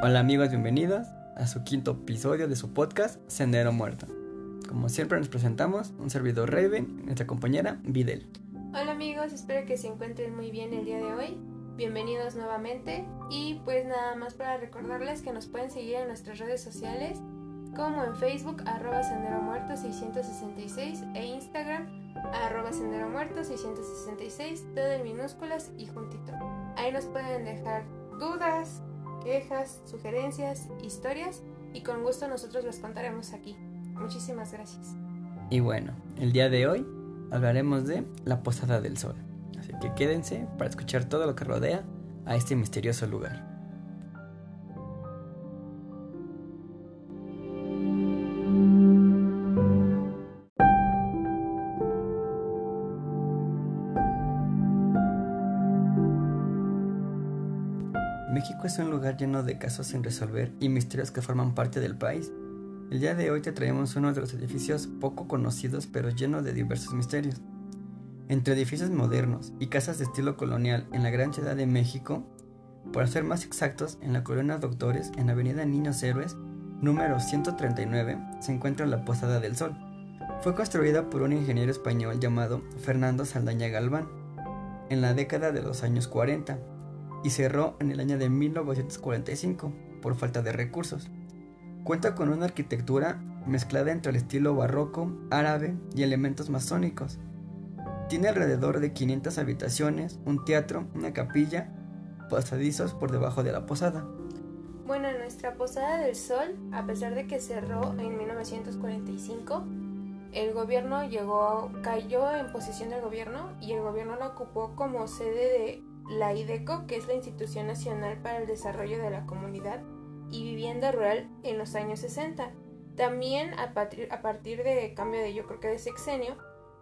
Hola amigos, bienvenidos a su quinto episodio de su podcast Sendero Muerto. Como siempre nos presentamos, un servidor Raven y nuestra compañera Videl. Hola amigos, espero que se encuentren muy bien el día de hoy. Bienvenidos nuevamente y pues nada más para recordarles que nos pueden seguir en nuestras redes sociales como en Facebook arroba Sendero Muerto 666 e Instagram arroba Sendero Muerto 666, todo en minúsculas y juntito. Ahí nos pueden dejar dudas, quejas, sugerencias, historias y con gusto nosotros las contaremos aquí. Muchísimas gracias. Y bueno, el día de hoy hablaremos de la Posada del Sol. Así que quédense para escuchar todo lo que rodea a este misterioso lugar. Es un lugar lleno de casos sin resolver y misterios que forman parte del país. El día de hoy te traemos uno de los edificios poco conocidos pero lleno de diversos misterios. Entre edificios modernos y casas de estilo colonial en la Gran Ciudad de México, por ser más exactos, en la Colonia Doctores, en la Avenida Niños Héroes, número 139, se encuentra la Posada del Sol. Fue construida por un ingeniero español llamado Fernando Saldaña Galván en la década de los años 40 y cerró en el año de 1945 por falta de recursos. Cuenta con una arquitectura mezclada entre el estilo barroco, árabe y elementos masónicos. Tiene alrededor de 500 habitaciones, un teatro, una capilla, pasadizos por debajo de la posada. Bueno, nuestra Posada del Sol, a pesar de que cerró en 1945, el gobierno llegó, cayó en posesión del gobierno y el gobierno la ocupó como sede de la IDECO, que es la Institución Nacional para el Desarrollo de la Comunidad y Vivienda Rural en los años 60. También a, partir de cambio de yo creo que de sexenio,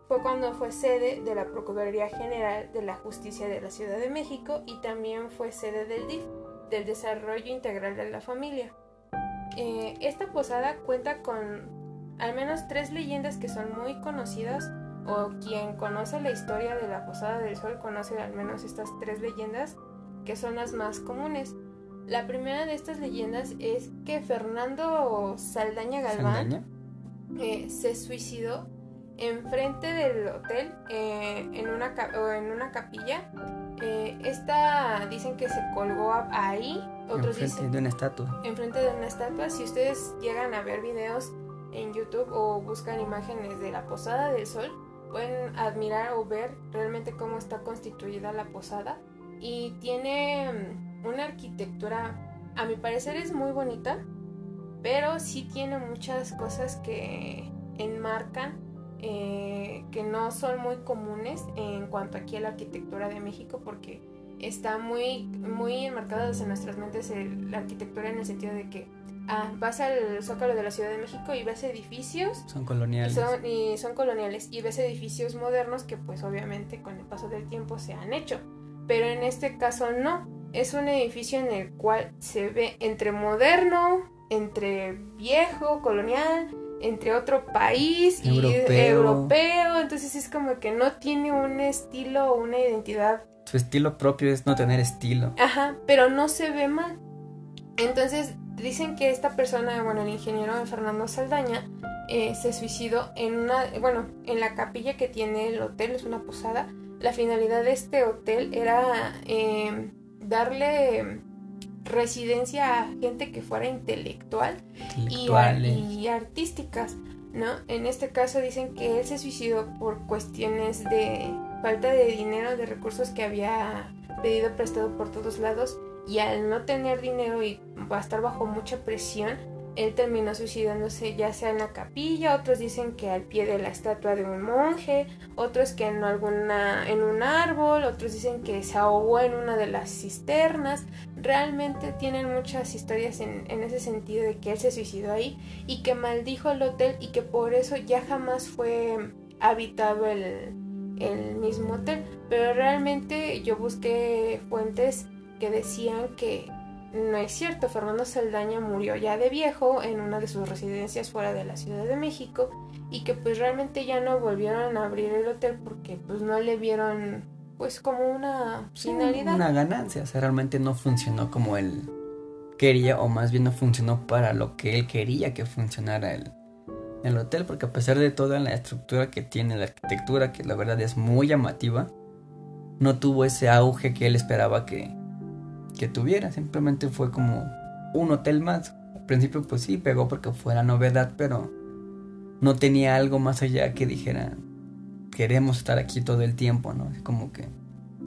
fue cuando fue sede de la Procuraduría General de la Justicia de la Ciudad de México y también fue sede del DIF, del Desarrollo Integral de la Familia. Eh, esta posada cuenta con al menos tres leyendas que son muy conocidas o quien conoce la historia de la Posada del Sol conoce al menos estas tres leyendas que son las más comunes. La primera de estas leyendas es que Fernando Saldaña Galván eh, se suicidó enfrente del hotel eh, en, una, en una capilla. Eh, esta dicen que se colgó ahí. Otros enfrente dicen, de una estatua. Enfrente de una estatua. Si ustedes llegan a ver videos en YouTube o buscan imágenes de la Posada del Sol, pueden admirar o ver realmente cómo está constituida la posada. Y tiene mm, una arquitectura, a mi parecer es muy bonita, pero sí tiene muchas cosas que enmarcan eh, que no son muy comunes en cuanto aquí a la arquitectura de México porque está muy, muy enmarcada en nuestras mentes la arquitectura en el sentido de que ah, vas al Zócalo de la Ciudad de México y ves edificios. Son coloniales. Y son, y son coloniales. Y ves edificios modernos que pues obviamente con el paso del tiempo se han hecho. Pero en este caso no. Es un edificio en el cual se ve entre moderno, entre viejo, colonial, entre otro país y europeo. Entonces es como que no tiene un estilo o una identidad. Su estilo propio es no tener estilo. Ajá, pero no se ve mal. Entonces dicen que esta persona, bueno, el ingeniero Fernando Saldaña, eh, se suicidó en una, bueno, en la capilla que tiene el hotel, es una posada. La finalidad de este hotel era eh, darle residencia a gente que fuera intelectual y, y, artísticas, ¿no? En este caso dicen que él se suicidó por cuestiones de falta de dinero, de recursos que había pedido prestado por todos lados y al no tener dinero y va a estar bajo mucha presión, él terminó suicidándose ya sea en la capilla, otros dicen que al pie de la estatua de un monje, otros que en alguna en un árbol, otros dicen que se ahogó en una de las cisternas. Realmente tienen muchas historias en, ese sentido de que él se suicidó ahí y que maldijo el hotel y que por eso ya jamás fue habitado el, el mismo hotel. Pero realmente yo busqué fuentes que decían que no es cierto, Fernando Saldaña murió ya de viejo en una de sus residencias fuera de la Ciudad de México y que pues realmente ya no volvieron a abrir el hotel porque pues no le vieron pues como una finalidad. Una ganancia, o sea, realmente no funcionó como él quería o más bien no funcionó para lo que él quería que funcionara el, el hotel porque a pesar de toda la estructura que tiene la arquitectura que la verdad es muy llamativa no tuvo ese auge que él esperaba que, que tuviera simplemente fue como un hotel más al principio pues sí pegó porque fue la novedad pero no tenía algo más allá que dijera queremos estar aquí todo el tiempo no como que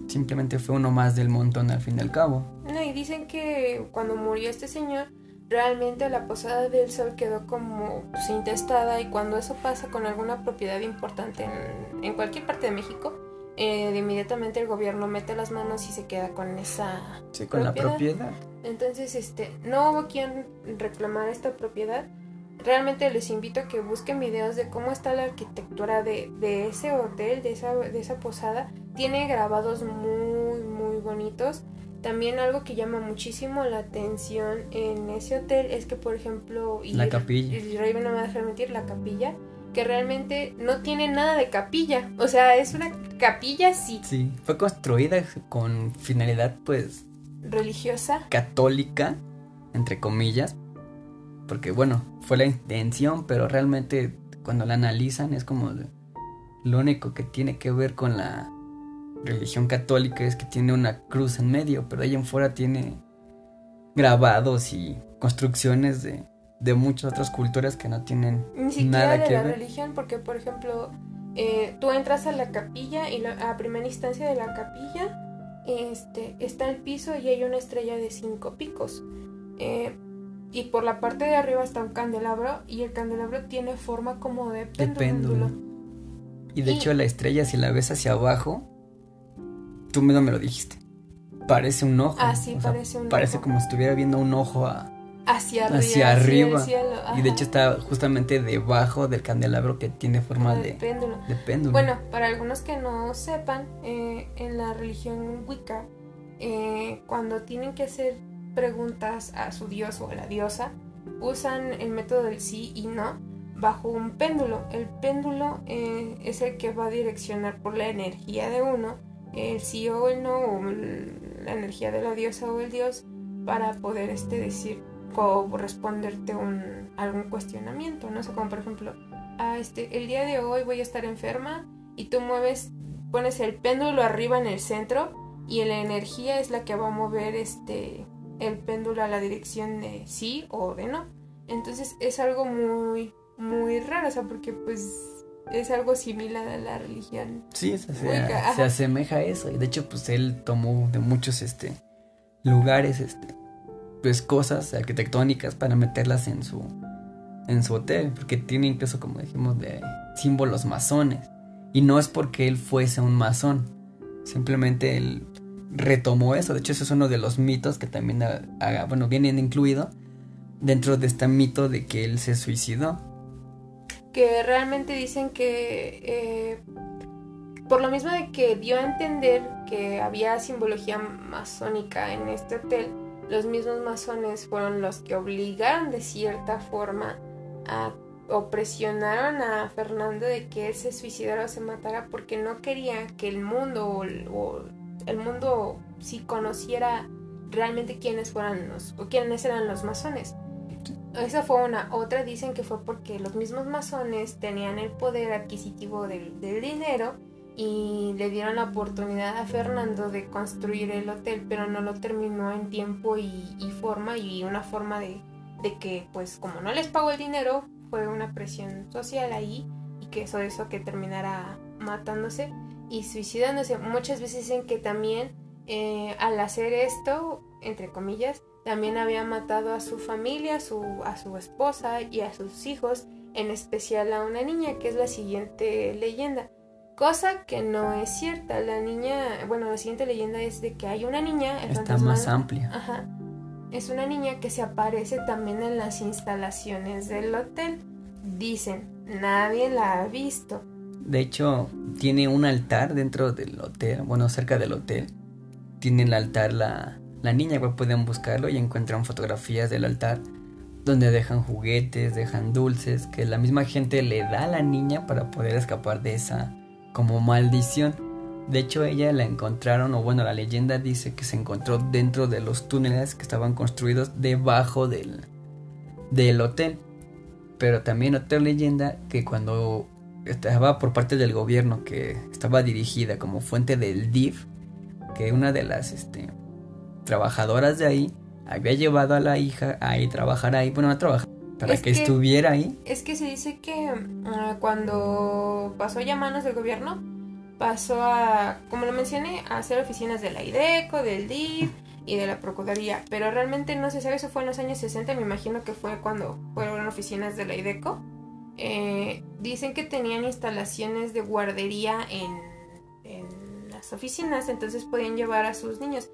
simplemente fue uno más del montón al fin y al cabo. No, y dicen que cuando murió este señor, realmente la Posada del Sol quedó como pues, intestada y cuando eso pasa con alguna propiedad importante en, cualquier parte de México, eh, inmediatamente el gobierno mete las manos y se queda con esa sí, con la propiedad. Entonces, este, no hubo quien reclamar esta propiedad realmente les invito a que busquen videos de cómo está la arquitectura de, ese hotel, de esa, de esa posada. Tiene grabados muy, muy bonitos. También algo que llama muchísimo la atención en ese hotel es que, por ejemplo, y la capilla. Y no me va a dejar mentir, la capilla, que realmente no tiene nada de capilla. O sea, es una capilla sí. Sí, fue construida con finalidad, pues. religiosa. Católica, entre comillas, porque bueno, fue la intención, pero realmente cuando la analizan es como lo único que tiene que ver con la religión católica es que tiene una cruz en medio, pero ahí en fuera tiene grabados y construcciones de, de muchas otras culturas que no tienen Ni siquiera nada de que la religión, porque por ejemplo, eh, tú entras a la capilla y a primera instancia de la capilla este, está el piso y hay una estrella de cinco picos. Eh, y por la parte de arriba está un candelabro y el candelabro tiene forma como de péndulo. Y de hecho la estrella si la ves hacia abajo, tú mismo me lo dijiste. Parece un ojo. Ah, sí, parece un Parece como si estuviera viendo un ojo hacia, hacia arriba. y de hecho está justamente debajo del candelabro que tiene forma de, péndulo. de, péndulo. Bueno, para algunos que no sepan, eh, en la religión Wicca, eh, cuando tienen que hacer preguntas a su dios o a la diosa, usan el método del sí y no bajo un péndulo. El péndulo eh, es el que va a direccionar por la energía de uno, el sí o el no, o la energía de la diosa o el dios, para poder este, decir o responderte un, algún cuestionamiento. No sé, como por ejemplo, ah, este, el día de hoy voy a estar enferma y tú mueves, pones el péndulo arriba en el centro y la energía es la que va a mover este el péndulo a la dirección de sí o de no. Entonces es algo muy, muy raro, o sea, porque pues es algo similar a la religión. Sí, se, se, asemeja a eso. Y de hecho, pues él tomó de muchos este lugares, este, pues cosas arquitectónicas para meterlas en su en su hotel, porque tiene incluso, como dijimos, de símbolos masones. Y no es porque él fuese un masón, simplemente él retomó eso. De hecho, eso es uno de los mitos que también, haga, bueno, vienen incluido dentro de este mito de que él se suicidó. Que realmente dicen que, eh, por lo mismo de que dio a entender que había simbología masónica en este hotel, los mismos masones fueron los que obligaron de cierta forma a o presionaron a Fernando de que él se suicidara o se matara porque no quería que el mundo o el mundo si conociera realmente quiénes fueran los o quiénes eran los masones. Esa fue una. Otra dicen que fue porque los mismos masones tenían el poder adquisitivo del, dinero y le dieron la oportunidad a Fernando de construir el hotel, pero no lo terminó en tiempo y, forma y una forma de, de, que pues como no les pagó el dinero fue una presión social ahí y que eso que terminara matándose y suicidándose. Muchas veces dicen que también eh, al hacer esto, entre comillas, también había matado a su familia, a su, a su esposa y a sus hijos, en especial a una niña, que es la siguiente leyenda. Cosa que no es cierta. La niña, bueno, la siguiente leyenda es de que hay una niña. Está más amplia. Ajá. Es una niña que se aparece también en las instalaciones del hotel. Dicen, nadie la ha visto. De hecho, tiene un altar dentro del hotel, bueno, cerca del hotel. Tiene el altar la, la niña, igual pueden buscarlo y encuentran fotografías del altar donde dejan juguetes, dejan dulces, que la misma gente le da a la niña para poder escapar de esa como maldición. De hecho, ella la encontraron, o bueno, la leyenda dice que se encontró dentro de los túneles que estaban construidos debajo del, del hotel. Pero también otra leyenda que cuando estaba por parte del gobierno, que estaba dirigida como fuente del DIF, que una de las este, trabajadoras de ahí había llevado a la hija a trabajar ahí, bueno, a trabajar para que, estuviera ahí. Es que se dice que ah, cuando pasó ya a manos del gobierno, pasó a, como lo mencioné, a hacer oficinas de la IDECO, del DIF y de la Procuraduría. Pero realmente no se sabe, eso fue en los años 60, me imagino que fue cuando fueron oficinas de la IDECO. Eh, dicen que tenían instalaciones de guardería en, en las oficinas, entonces podían llevar a sus niños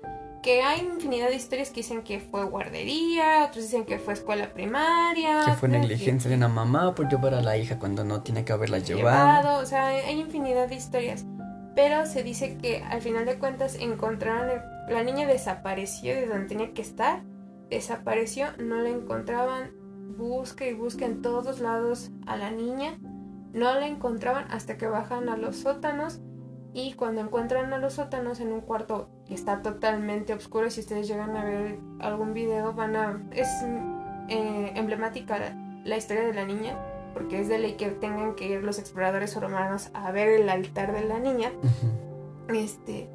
que hay infinidad de historias que dicen que fue guardería, otros dicen que fue escuela primaria. Que fue negligencia de una mamá por llevar a la hija cuando no tiene que haberla llevado. llevado. O sea, hay infinidad de historias. Pero se dice que al final de cuentas encontraron, la niña desapareció de donde tenía que estar, desapareció, no la encontraban, busca y busca en todos lados a la niña, no la encontraban hasta que bajan a los sótanos y cuando encuentran a los sótanos en un cuarto está totalmente oscuro, si ustedes llegan a ver algún video, van a... es eh, emblemática la, historia de la niña, porque es de ley que tengan que ir los exploradores romanos a ver el altar de la niña. Este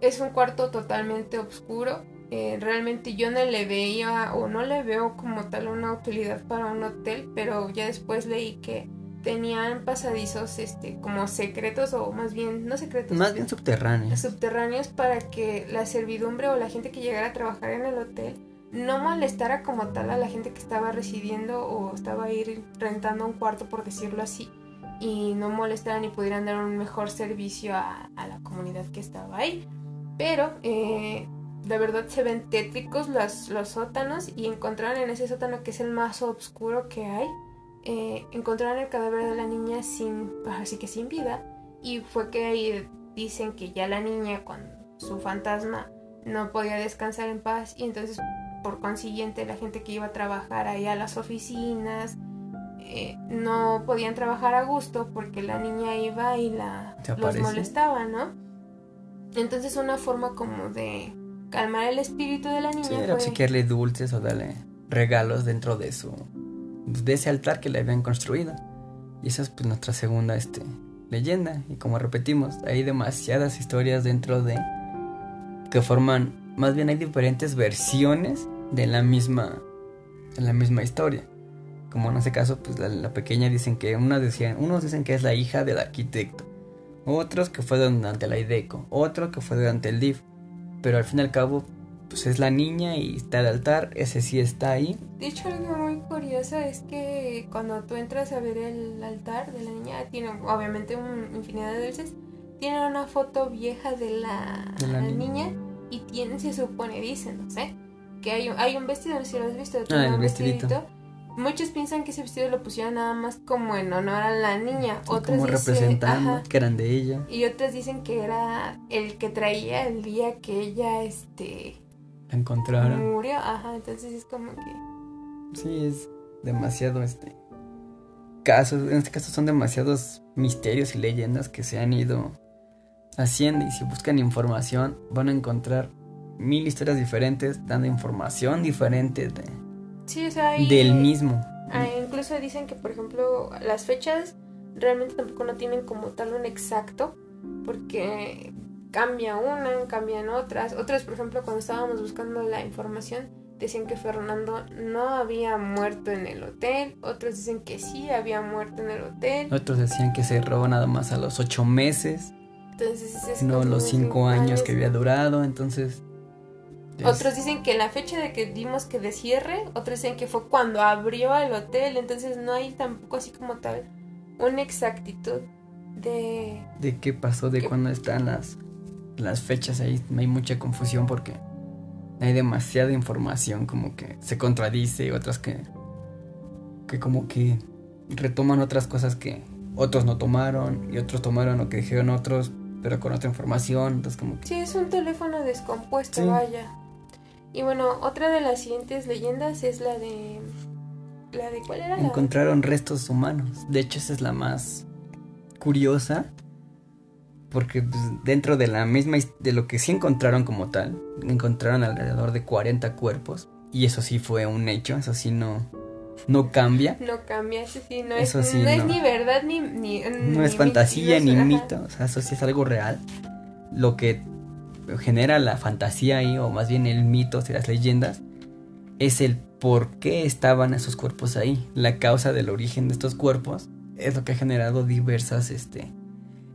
es un cuarto totalmente oscuro. Eh, realmente yo no le veía o no le veo como tal una utilidad para un hotel, pero ya después leí que tenían pasadizos este como secretos o más bien no secretos más bien subterráneos. subterráneos para que la servidumbre o la gente que llegara a trabajar en el hotel no molestara como tal a la gente que estaba residiendo o estaba ahí rentando un cuarto por decirlo así y no molestaran y pudieran dar un mejor servicio a, la comunidad que estaba ahí. Pero eh, de verdad se ven tétricos los, los sótanos y encontraron en ese sótano que es el más oscuro que hay eh, encontraron el cadáver de la niña sin, así que sin vida, y fue que ahí dicen que ya la niña con su fantasma no podía descansar en paz. Y entonces por consiguiente la gente que iba a trabajar ahí a las oficinas eh, no podían trabajar a gusto porque la niña iba y la los molestaba, ¿no? Entonces una forma como de calmar el espíritu de la niña sí, era obsequiarle dulces o darle regalos dentro de su de ese altar que le habían construido. Y esa es pues nuestra segunda este, leyenda. Y como repetimos, hay demasiadas historias dentro de que forman, más bien hay diferentes versiones de la misma, de la misma historia. Como en ese caso, pues la, pequeña dicen que una decían, unos dicen que es la hija del arquitecto, otros que fue durante la IDECO, otro que fue durante el DIF. Pero al fin y al cabo, pues es la niña y está el altar, ese sí está ahí. De hecho, algo muy curioso es que cuando tú entras a ver el altar de la niña, tiene obviamente una infinidad de dulces, tiene una foto vieja de la, niña. y tiene, se supone, dicen, no sé, que hay un, hay un vestido, no sé si lo has visto, ah, el vestidito. Muchos piensan que ese vestido lo pusieron nada más como en honor a la niña. Otros como representando que eran de ella. Y otros dicen que era el que traía el día que ella, este, encontraron. Murió, ajá, entonces es como que... Sí, es demasiado este... Casos, en este caso son demasiados misterios y leyendas que se han ido haciendo y si buscan información van a encontrar mil historias diferentes dando información diferente de, sí, o sea, del mismo. Ah, incluso dicen que por ejemplo las fechas realmente tampoco no tienen como tal un exacto porque cambia una, cambian otras. Otras, por ejemplo, cuando estábamos buscando la información, decían que Fernando no había muerto en el hotel. Otros dicen que sí había muerto en el hotel. Otros decían que se robó nada más a los ocho meses. Entonces es No los cinco años, que había durado, entonces... Otros dicen que la fecha de que dimos que de cierre, otros dicen que fue cuando abrió el hotel, entonces no hay tampoco así como tal una exactitud de... De qué pasó, de cuándo están las las fechas ahí hay mucha confusión porque hay demasiada información como que se contradice, otras que que como que retoman otras cosas que otros no tomaron y otros tomaron lo que dijeron otros, pero con otra información, entonces como Sí, es un teléfono descompuesto, vaya. Y bueno, otra de las siguientes leyendas es la de la de ¿cuál era? Encontraron restos humanos. De hecho, esa es la más curiosa porque pues, dentro de la misma de lo que sí encontraron como tal, encontraron alrededor de 40 cuerpos y eso sí fue un hecho, eso sí no no cambia. No cambia, eso sí no, es, no, es ni verdad ni, ni no es fantasía ni mito, o sea, eso sí es algo real. Lo que genera la fantasía ahí o más bien el mito y las leyendas es el por qué estaban esos cuerpos ahí, la causa del origen de estos cuerpos es lo que ha generado diversas este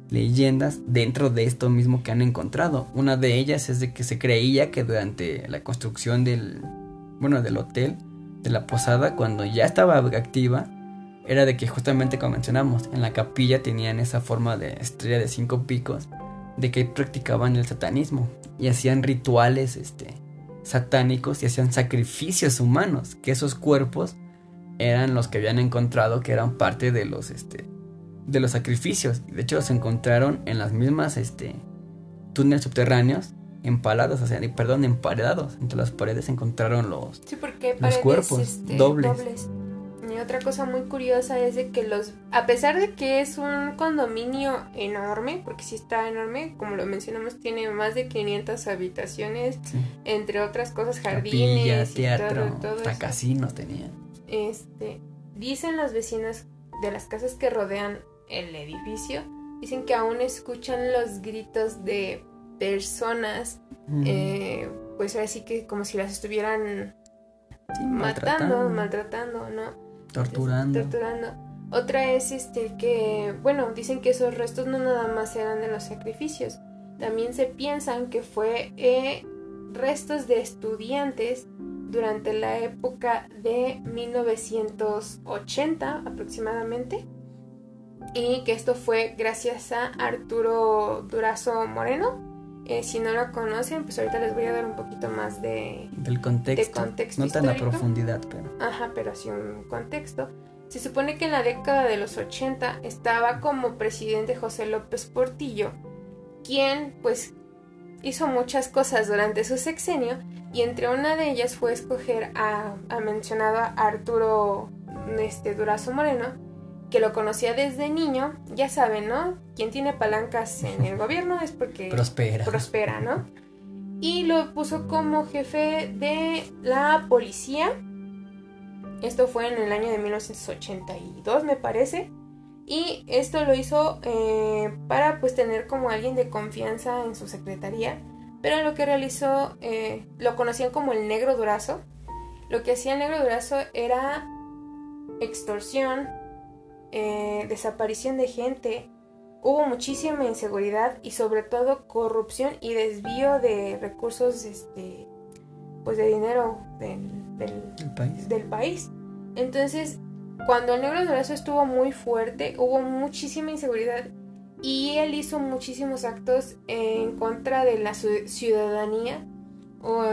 leyendas dentro de esto mismo que han encontrado. Una de ellas es de que se creía que durante la construcción del, bueno, del hotel, de la posada, cuando ya estaba activa, era de que justamente como mencionamos, en la capilla tenían esa forma de estrella de cinco picos, de que practicaban el satanismo y hacían rituales este, satánicos y hacían sacrificios humanos, que esos cuerpos eran los que habían encontrado que eran parte de los este, de los sacrificios. De hecho, se encontraron en las mismas este, túneles subterráneos, empalados, o sea, perdón, emparedados. Entre las paredes se encontraron los, sí, porque los cuerpos este, dobles. Y otra cosa muy curiosa es de que los, a pesar de que es un condominio enorme, porque sí está enorme, como lo mencionamos, tiene más de 500 habitaciones, entre otras cosas, jardines, teatro, hasta casinos tenían. Este, dicen los vecinos de las casas que rodean el edificio, dicen que aún escuchan los gritos de personas, mm. eh, pues así que como si las estuvieran matando, maltratando, ¿no? Torturando. Torturando. Otra es este que, bueno, dicen que esos restos no nada más eran de los sacrificios, también se piensan que fue eh, restos de estudiantes durante la época de 1980 aproximadamente y que esto fue gracias a Arturo Durazo Moreno. Eh, si no lo conocen, pues ahorita les voy a dar un poquito más de, del contexto. no tan a profundidad, pero. Ajá, pero sí un contexto. Se supone que en la década de los 80 estaba como presidente José López Portillo, quien pues hizo muchas cosas durante su sexenio y entre una de ellas fue escoger a, a mencionado a Arturo este, Durazo Moreno, que lo conocía desde niño, ya saben, ¿no? Quien tiene palancas en el gobierno es porque prospera. prospera, ¿no? Y lo puso como jefe de la policía. Esto fue en el año de 1982, me parece. Y esto lo hizo eh, para pues tener como alguien de confianza en su secretaría. Pero lo que realizó, eh, lo conocían como el negro durazo. Lo que hacía el negro durazo era extorsión, eh, desaparición de gente, hubo muchísima inseguridad y sobre todo corrupción y desvío de recursos este pues de dinero del, país. Entonces, cuando el negro durazo estuvo muy fuerte, hubo muchísima inseguridad y él hizo muchísimos actos en contra de la ciudadanía. O,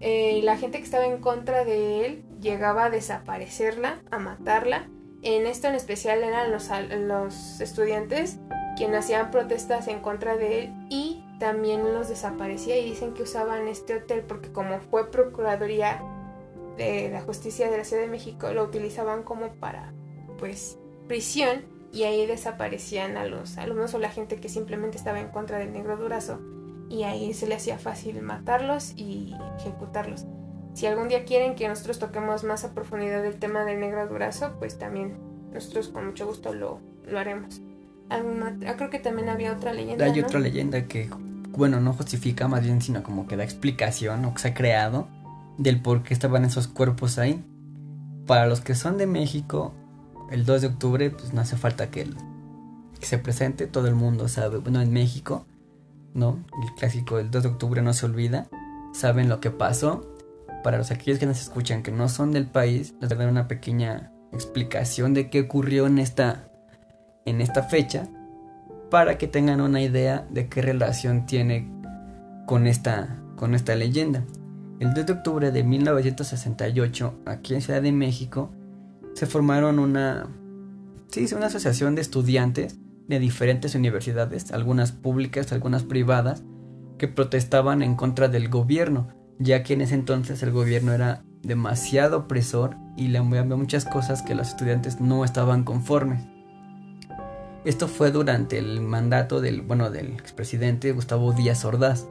eh, la gente que estaba en contra de él llegaba a desaparecerla, a matarla en esto en especial eran los, los estudiantes quienes hacían protestas en contra de él y también los desaparecía y dicen que usaban este hotel porque como fue Procuraduría de la Justicia de la Ciudad de México, lo utilizaban como para pues prisión y ahí desaparecían a los alumnos o la gente que simplemente estaba en contra del negro durazo y ahí se le hacía fácil matarlos y ejecutarlos. Si algún día quieren que nosotros toquemos más a profundidad el tema del negro durazo, pues también nosotros con mucho gusto lo, lo haremos. Alguna, ah, creo que también había otra leyenda. Hay otra leyenda que, bueno, no justifica más bien, sino como que da explicación o que se ha creado del por qué estaban esos cuerpos ahí. Para los que son de México, el 2 de octubre, pues no hace falta que, que se presente, todo el mundo sabe, bueno, en México, ¿no? El clásico del 2 de octubre no se olvida, saben lo que pasó para los aquellos que nos escuchan que no son del país, les voy a dar una pequeña explicación de qué ocurrió en esta, en esta fecha para que tengan una idea de qué relación tiene con esta, con esta leyenda. El 2 de octubre de 1968, aquí en Ciudad de México, se formaron una, sí, una asociación de estudiantes de diferentes universidades, algunas públicas, algunas privadas, que protestaban en contra del gobierno ya que en ese entonces el gobierno era demasiado opresor y le enviaba muchas cosas que los estudiantes no estaban conformes. Esto fue durante el mandato del, bueno, del expresidente Gustavo Díaz Ordaz,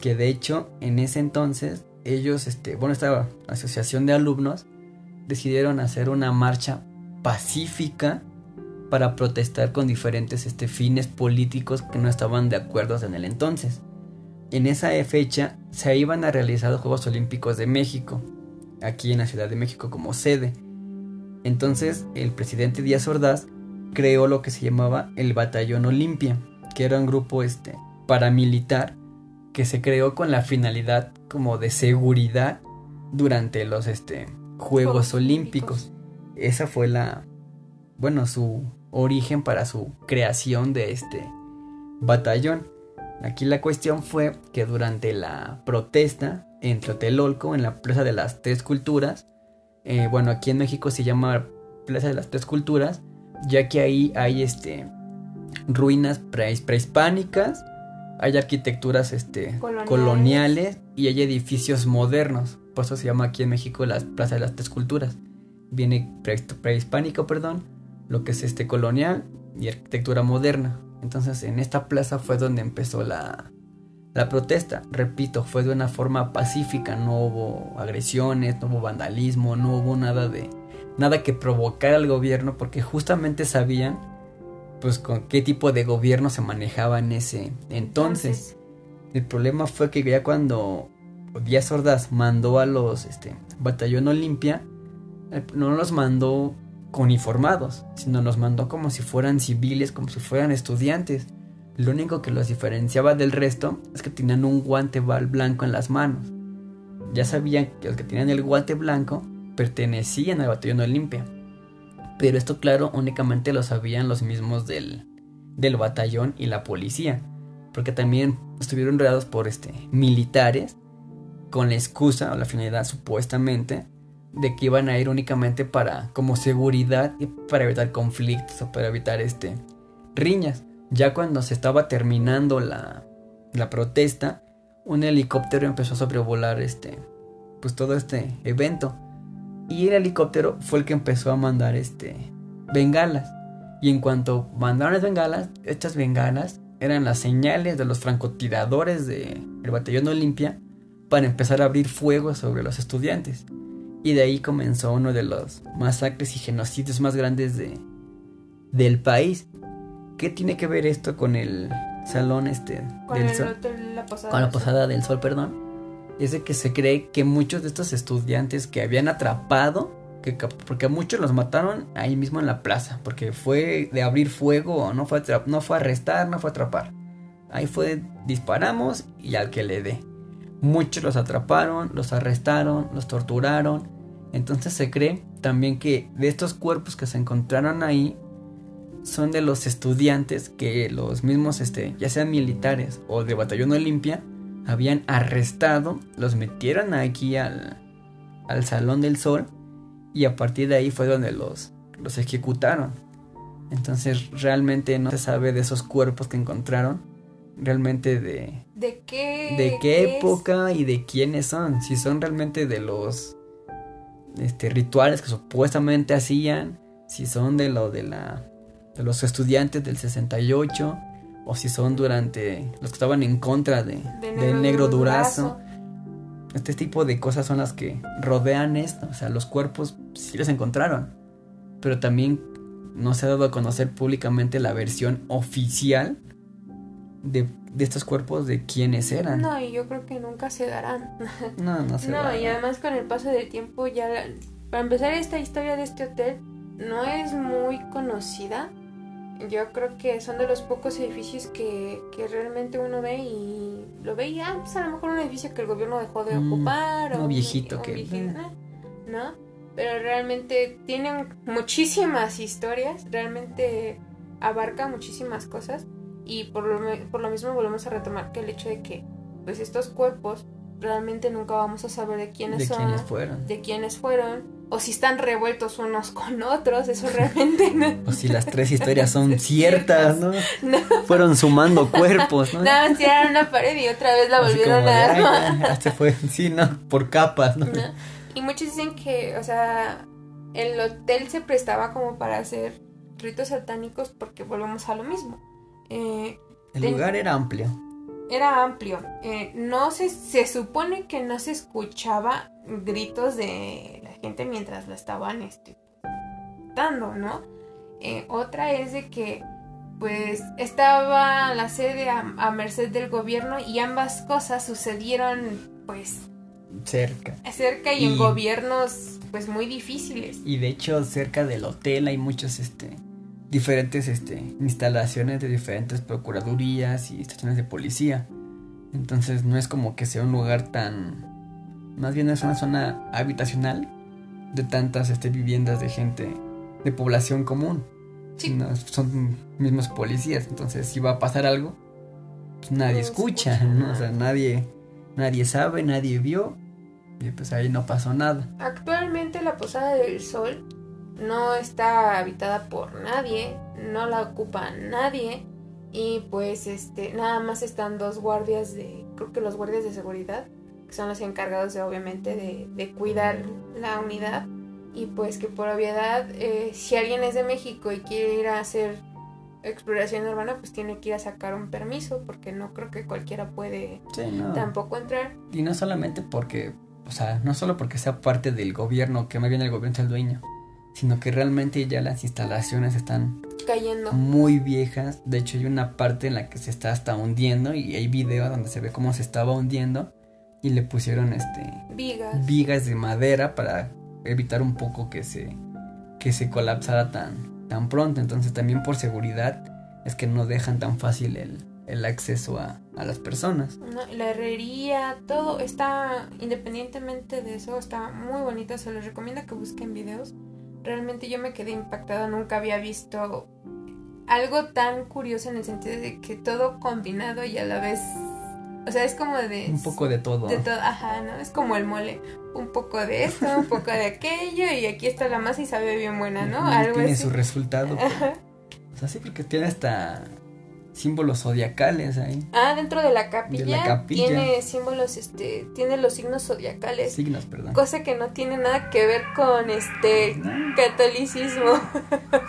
que de hecho en ese entonces ellos, este, bueno, esta asociación de alumnos decidieron hacer una marcha pacífica para protestar con diferentes este, fines políticos que no estaban de acuerdo en el entonces. En esa fecha se iban a realizar los Juegos Olímpicos de México, aquí en la Ciudad de México como sede. Entonces el presidente Díaz Ordaz creó lo que se llamaba el Batallón Olimpia, que era un grupo este, paramilitar que se creó con la finalidad como de seguridad durante los este, Juegos, Olímpicos. Esa fue la, bueno, su origen para su creación de este batallón. Aquí la cuestión fue que durante la protesta en Tlatelolco, en la Plaza de las Tres Culturas, eh, bueno, aquí en México se llama Plaza de las Tres Culturas, ya que ahí hay este, ruinas prehispánicas, hay arquitecturas este, coloniales. y hay edificios modernos. Por eso se llama aquí en México la Plaza de las Tres Culturas. Viene prehispánico, perdón, lo que es este colonial y arquitectura moderna. Entonces en esta plaza fue donde empezó la, la protesta. Repito, fue de una forma pacífica, no hubo agresiones, no hubo vandalismo, no hubo nada de nada que provocara al gobierno porque justamente sabían pues con qué tipo de gobierno se manejaba en ese entonces. El problema fue que ya cuando Díaz Ordaz mandó a los este, Batallón Olimpia, eh, no los mandó uniformados, sino los mandó como si fueran civiles, como si fueran estudiantes. Lo único que los diferenciaba del resto es que tenían un guante blanco en las manos. Ya sabían que los que tenían el guante blanco pertenecían al batallón Olimpia. Pero esto claro únicamente lo sabían los mismos del, del batallón y la policía. Porque también estuvieron rodeados por este, militares con la excusa o la finalidad supuestamente de que iban a ir únicamente para como seguridad y para evitar conflictos o para evitar este riñas. Ya cuando se estaba terminando la, la protesta, un helicóptero empezó a sobrevolar este pues todo este evento y el helicóptero fue el que empezó a mandar este bengalas. Y en cuanto mandaron las bengalas, estas bengalas eran las señales de los francotiradores del el batallón Olimpia para empezar a abrir fuego sobre los estudiantes. Y de ahí comenzó uno de los masacres y genocidios más grandes de, del país. ¿Qué tiene que ver esto con el salón este con del el sol? hotel La Posada. Con la posada del sol, perdón. Es de que se cree que muchos de estos estudiantes que habían atrapado, que, porque a muchos los mataron ahí mismo en la plaza, porque fue de abrir fuego, no fue, no fue arrestar, no fue atrapar. Ahí fue disparamos y al que le dé. Muchos los atraparon, los arrestaron, los torturaron. Entonces se cree también que de estos cuerpos que se encontraron ahí son de los estudiantes que los mismos, este, ya sean militares o de Batallón Olimpia, habían arrestado, los metieron aquí al, al Salón del Sol y a partir de ahí fue donde los, los ejecutaron. Entonces realmente no se sabe de esos cuerpos que encontraron, realmente de, ¿De qué? de qué época y de quiénes son, si son realmente de los este, rituales que supuestamente hacían, si son de lo de la de los estudiantes del 68 o si son durante los que estaban en contra de, De del negro durazo. Este tipo de cosas son las que rodean esto, o sea, los cuerpos sí los encontraron, pero también no se ha dado a conocer públicamente la versión oficial de, de estos cuerpos de quiénes eran. No, y yo creo que nunca se darán. No, no se No, y además con el paso del tiempo ya... la- Para empezar, esta historia de este hotel no es muy conocida. Yo creo que son de los pocos edificios que, que realmente uno ve y lo ve y ah, pues a lo mejor un edificio que el gobierno dejó de Mm, ocupar. uno o viejito un que- viejito, ¿No? Pero realmente tienen muchísimas historias, realmente abarca muchísimas cosas y por lo, por lo mismo volvemos a retomar que el hecho de que pues estos cuerpos realmente nunca vamos a saber de quiénes de son, quiénes fueron. de quiénes fueron, o si están revueltos unos con otros, eso realmente no. O si las tres historias son ciertas, ¿no? No. Fueron sumando cuerpos, ¿no? Nada más tiraron una pared y otra vez la Así volvieron a "Ay, armar. ya, ya se fue, sí, ¿no? Por capas, ¿no? ¿no? Y muchos dicen que, o sea, el hotel se prestaba como para hacer ritos satánicos porque volvemos a lo mismo. Eh, el lugar era amplio. Era amplio. Eh, no se, se supone que no se escuchaba gritos de la gente mientras la estaban este, dando, ¿no? Eh, otra es de que pues estaba la sede a, merced del gobierno y ambas cosas sucedieron pues cerca. Cerca y, en gobiernos pues muy difíciles. Y de hecho cerca del hotel hay muchos este diferentes este instalaciones de diferentes procuradurías y estaciones de policía. Entonces no es como que sea un lugar tan más bien es una zona habitacional de tantas este, viviendas de gente de población común son mismos policías, entonces si va a pasar algo, pues nadie escucha, ¿no? O sea, nadie, nadie sabe, nadie vio, y pues ahí no pasó nada. Actualmente la Posada del Sol no está habitada por nadie, no la ocupa nadie, y pues este, nada más están dos guardias de, creo que los guardias de seguridad, que son los encargados de obviamente de, de cuidar la unidad. Y pues que por obviedad eh, si alguien es de México y quiere ir a hacer exploración urbana pues tiene que ir a sacar un permiso porque no creo que cualquiera puede tampoco entrar. Y no solamente porque o sea no solo porque sea parte del gobierno que más bien el gobierno es el dueño sino que realmente ya las instalaciones están cayendo muy viejas de hecho hay una parte en la que se está hasta hundiendo y hay videos donde se ve cómo se estaba hundiendo y le pusieron este vigas vigas de madera para evitar un poco que se, que se colapsara tan, tan pronto. Entonces también por seguridad es que no dejan tan fácil el, el acceso a, a, las personas. la herrería, todo está, independientemente de eso, está muy bonito. Se les recomienda que busquen videos. Realmente yo me quedé impactada, nunca había visto algo tan curioso en el sentido de que todo combinado y a la vez o sea, es como de... Un poco de todo. De todo, ajá, ¿no? Es como el mole. Un poco de esto, un poco de aquello y aquí está la masa y sabe bien buena, ¿no? Algo tiene su resultado. O sea, sí, porque tiene hasta símbolos zodiacales ahí. Ah, dentro de la capilla, de la capilla. tiene símbolos, este, tiene los signos zodiacales. Signos, perdón. Cosa que no tiene nada que ver con este catolicismo.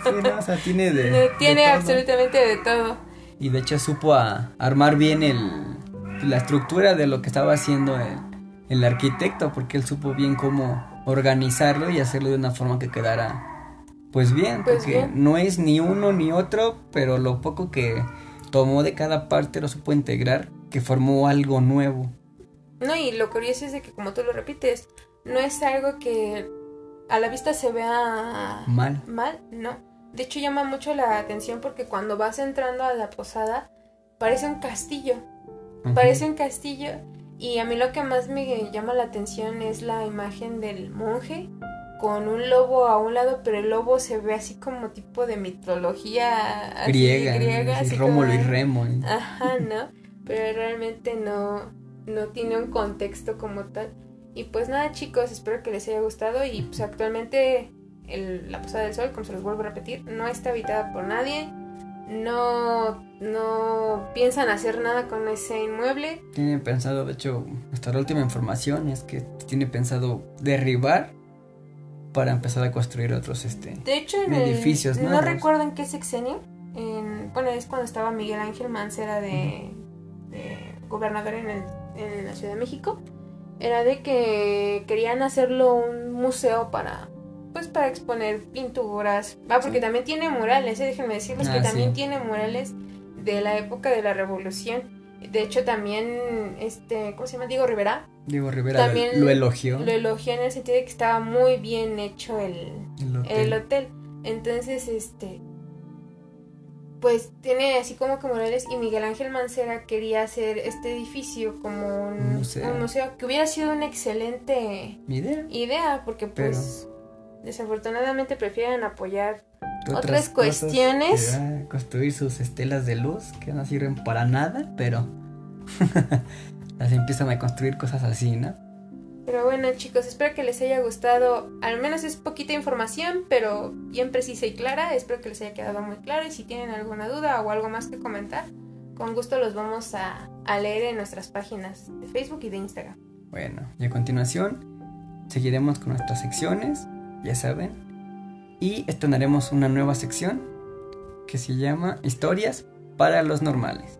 Sí, no, o sea, tiene de. tiene absolutamente de todo. Y de hecho supo a armar bien el la estructura de lo que estaba haciendo el, arquitecto, porque él supo bien cómo organizarlo y hacerlo de una forma que quedara pues bien, pues porque no es ni uno ni otro, pero lo poco que tomó de cada parte lo supo integrar, que formó algo nuevo. No, y lo curioso es de que como tú lo repites, no es algo que a la vista se vea mal. Mal, no. De hecho llama mucho la atención porque cuando vas entrando a la posada parece un castillo. Parece un castillo y a mí lo que más me llama la atención es la imagen del monje con un lobo a un lado, pero el lobo se ve así como tipo de mitología griega, griega así Rómulo y Remo. ¿eh? Ajá, ¿no? Pero realmente no, no tiene un contexto como tal. Y pues nada, chicos, espero que les haya gustado y pues actualmente el, la Posada del Sol, como se los vuelvo a repetir, no está habitada por nadie no, no piensan hacer nada con ese inmueble. Tienen pensado, de hecho, hasta la última información es que tiene pensado derribar para empezar a construir otros este, de hecho, en edificios. El, no recuerdo en qué sexenio. En, bueno, es cuando estaba Miguel Ángel Mancera de, de gobernador en, el, en la Ciudad de México. Era de que querían hacerlo un museo para pues para exponer pinturas. Ah, porque también tiene murales, ¿eh? déjenme decirles que ah, también tiene murales de la época de la revolución. De hecho, también, este, ¿cómo se llama? Diego Rivera. Diego Rivera también lo elogió. Lo elogió en el sentido de que estaba muy bien hecho el, el, hotel. Entonces, este, pues tiene así como que murales y Miguel Ángel Mancera quería hacer este edificio como un, museo. que hubiera sido una excelente idea, idea porque pues desafortunadamente prefieren apoyar otras, cuestiones. construir sus estelas de luz que no sirven para nada, pero las empiezan a construir cosas así, ¿no? Pero bueno chicos, espero que les haya gustado, al menos es poquita información, pero bien precisa y clara, espero que les haya quedado muy claro y si tienen alguna duda o algo más que comentar, con gusto los vamos a, a leer en nuestras páginas de Facebook y de Instagram. Bueno, y a continuación seguiremos con nuestras secciones ya saben. Y estrenaremos una nueva sección que se llama Historias para los normales.